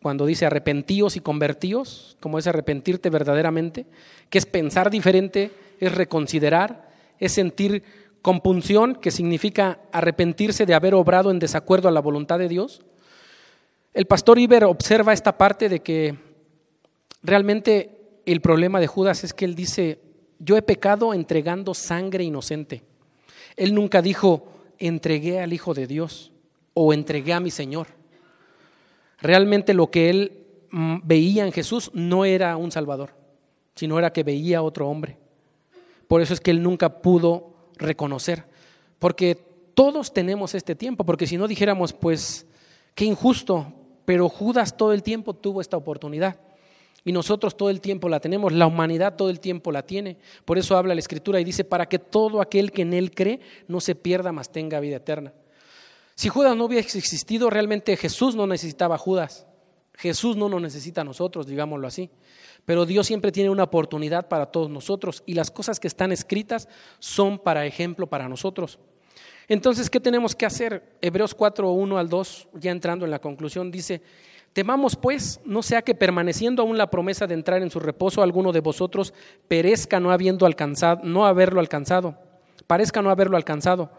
Speaker 1: cuando dice arrepentíos y convertíos, como es arrepentirte verdaderamente, que es pensar diferente, es reconsiderar, es sentir compunción, que significa arrepentirse de haber obrado en desacuerdo a la voluntad de Dios. El pastor Iber observa esta parte de que realmente el problema de Judas es que él dice, yo he pecado entregando sangre inocente. Él nunca dijo, entregué al Hijo de Dios o entregué a mi Señor. Realmente lo que él mm, veía en Jesús no era un Salvador, sino era que veía a otro hombre. Por eso es que él nunca pudo reconocer, porque todos tenemos este tiempo, porque si no dijéramos, pues, qué injusto, pero Judas todo el tiempo tuvo esta oportunidad. Y nosotros todo el tiempo la tenemos, la humanidad todo el tiempo la tiene. Por eso habla la Escritura y dice, para que todo aquel que en Él cree no se pierda, mas tenga vida eterna. Si Judas no hubiese existido, realmente Jesús no necesitaba a Judas. Jesús no nos necesita a nosotros, digámoslo así. Pero Dios siempre tiene una oportunidad para todos nosotros y las cosas que están escritas son para ejemplo para nosotros. Entonces, ¿qué tenemos que hacer? Hebreos 4, 1 al 2, ya entrando en la conclusión, dice, temamos pues, no sea que permaneciendo aún la promesa de entrar en su reposo, alguno de vosotros perezca no habiendo alcanzado, no haberlo alcanzado, parezca no haberlo alcanzado.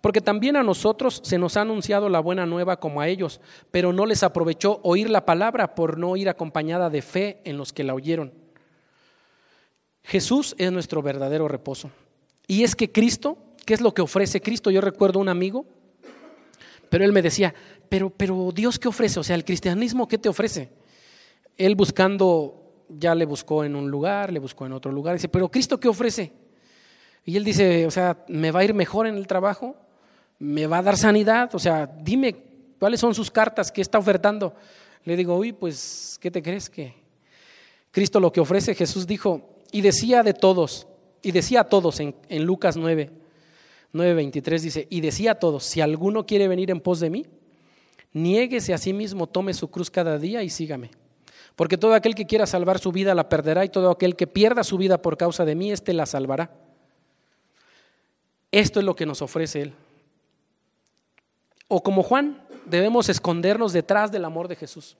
Speaker 1: Porque también a nosotros se nos ha anunciado la buena nueva como a ellos, pero no les aprovechó oír la palabra por no ir acompañada de fe en los que la oyeron. Jesús es nuestro verdadero reposo. Y es que Cristo, ¿qué es lo que ofrece Cristo? Yo recuerdo un amigo, pero él me decía, pero, pero Dios, ¿qué ofrece? O sea, el cristianismo, ¿qué te ofrece? Él buscando, ya le buscó en un lugar, le buscó en otro lugar, dice, pero Cristo, ¿qué ofrece? Y él dice, o sea, ¿me va a ir mejor en el trabajo? ¿Me va a dar sanidad? O sea, dime cuáles son sus cartas que está ofertando. Le digo, uy, pues, ¿qué te crees que Cristo lo que ofrece? Jesús dijo, y decía de todos, y decía a todos en, en Lucas 9, 9:23 dice, y decía a todos, si alguno quiere venir en pos de mí, niéguese a sí mismo, tome su cruz cada día y sígame. Porque todo aquel que quiera salvar su vida la perderá y todo aquel que pierda su vida por causa de mí, éste la salvará. Esto es lo que nos ofrece Él. O como Juan, debemos escondernos detrás del amor de Jesús.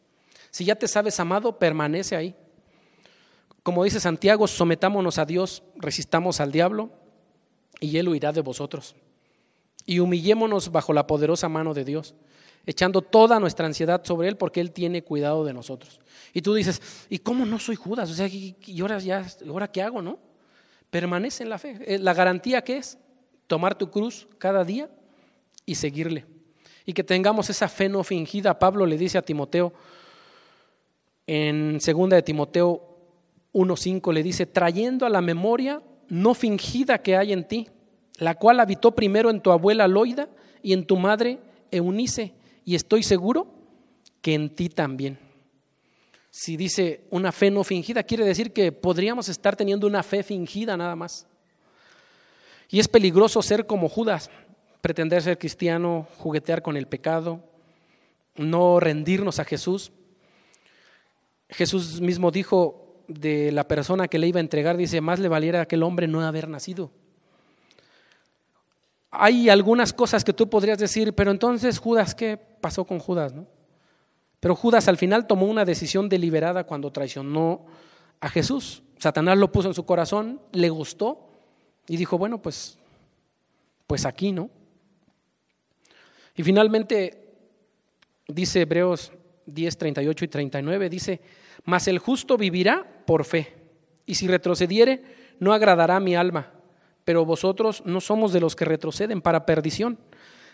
Speaker 1: Si ya te sabes amado, permanece ahí. Como dice Santiago, sometámonos a Dios, resistamos al diablo y Él huirá de vosotros. Y humillémonos bajo la poderosa mano de Dios, echando toda nuestra ansiedad sobre Él, porque Él tiene cuidado de nosotros. Y tú dices, ¿y cómo no soy Judas? O sea, ¿y ahora, ya, ahora qué hago, no? Permanece en la fe. Eh, la garantía que es tomar tu cruz cada día y seguirle. Y que tengamos esa fe no fingida. Pablo le dice a Timoteo, en 2 de Timoteo 1.5 le dice, trayendo a la memoria no fingida que hay en ti, la cual habitó primero en tu abuela Loida y en tu madre Eunice, y estoy seguro que en ti también. Si dice una fe no fingida, quiere decir que podríamos estar teniendo una fe fingida nada más. Y es peligroso ser como Judas, pretender ser cristiano, juguetear con el pecado, no rendirnos a Jesús. Jesús mismo dijo, de la persona que le iba a entregar, dice, más le valiera a aquel hombre no haber nacido. Hay algunas cosas que tú podrías decir, pero entonces Judas, ¿qué pasó con Judas? No? Pero Judas al final tomó una decisión deliberada cuando traicionó a Jesús. Satanás lo puso en su corazón, le gustó y dijo, bueno, pues, pues aquí, ¿no? Y finalmente dice Hebreos 10, 38 y 39, dice, mas el justo vivirá por fe, y si retrocediere, no agradará mi alma. Pero vosotros no somos de los que retroceden para perdición,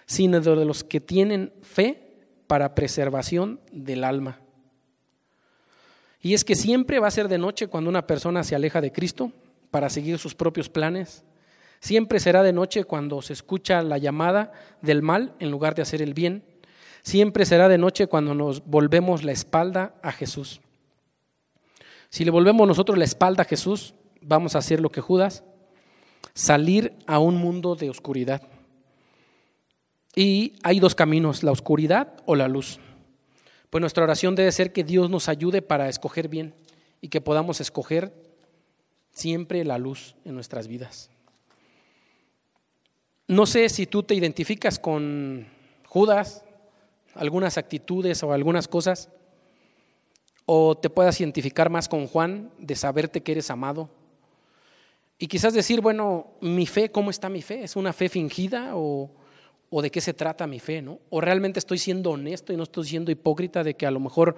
Speaker 1: sino de los que tienen fe para preservación del alma. Y es que siempre va a ser de noche cuando una persona se aleja de Cristo para seguir sus propios planes. Siempre será de noche cuando se escucha la llamada del mal en lugar de hacer el bien. Siempre será de noche cuando nos volvemos la espalda a Jesús. Si le volvemos nosotros la espalda a Jesús, vamos a hacer lo que Judas, salir a un mundo de oscuridad. Y hay dos caminos, la oscuridad o la luz. Pues nuestra oración debe ser que Dios nos ayude para escoger bien y que podamos escoger siempre la luz en nuestras vidas. No sé si tú te identificas con Judas, algunas actitudes o algunas cosas o te puedas identificar más con Juan de saberte que eres amado. Y quizás decir, bueno, mi fe, ¿cómo está mi fe? ¿Es una fe fingida o, o de qué se trata mi fe? ¿no? ¿O realmente estoy siendo honesto y no estoy siendo hipócrita de que a lo mejor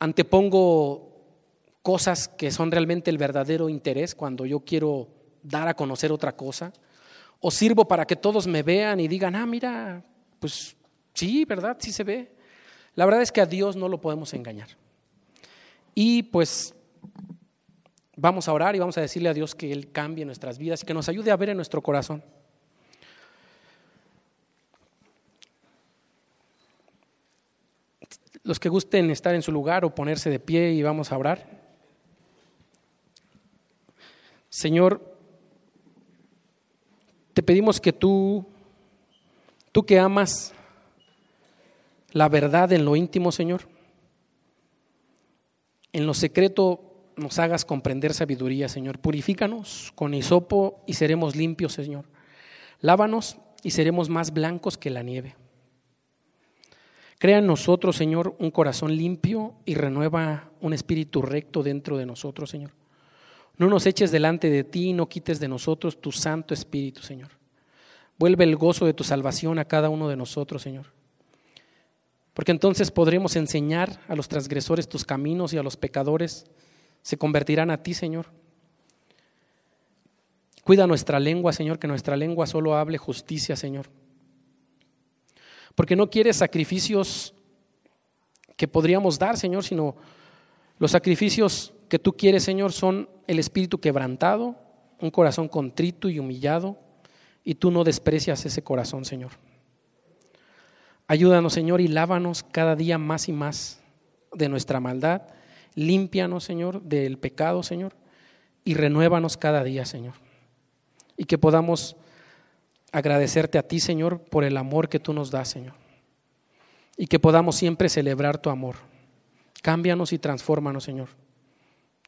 Speaker 1: antepongo cosas que son realmente el verdadero interés cuando yo quiero dar a conocer otra cosa? ¿O sirvo para que todos me vean y digan, ah, mira, pues sí, ¿verdad? Sí se ve. La verdad es que a Dios no lo podemos engañar. Y pues vamos a orar y vamos a decirle a Dios que Él cambie nuestras vidas y que nos ayude a ver en nuestro corazón. Los que gusten estar en su lugar o ponerse de pie y vamos a orar. Señor, te pedimos que tú, tú que amas la verdad en lo íntimo, Señor, en lo secreto nos hagas comprender sabiduría, Señor. Purifícanos con hisopo y seremos limpios, Señor. Lávanos y seremos más blancos que la nieve. Crea en nosotros, Señor, un corazón limpio y renueva un espíritu recto dentro de nosotros, Señor. No nos eches delante de ti, no quites de nosotros tu Santo Espíritu, Señor. Vuelve el gozo de tu salvación a cada uno de nosotros, Señor porque entonces podremos enseñar a los transgresores tus caminos y a los pecadores se convertirán a ti, Señor. Cuida nuestra lengua, Señor, que nuestra lengua solo hable justicia, Señor. Porque no quieres sacrificios que podríamos dar, Señor, sino los sacrificios que tú quieres, Señor, son el espíritu quebrantado, un corazón contrito y humillado, y tú no desprecias ese corazón, Señor. Ayúdanos, Señor, y lávanos cada día más y más de nuestra maldad. Límpianos, Señor, del pecado, Señor, y renuévanos cada día, Señor. Y que podamos agradecerte a ti, Señor, por el amor que tú nos das, Señor. Y que podamos siempre celebrar tu amor. Cámbianos y transfórmanos, Señor.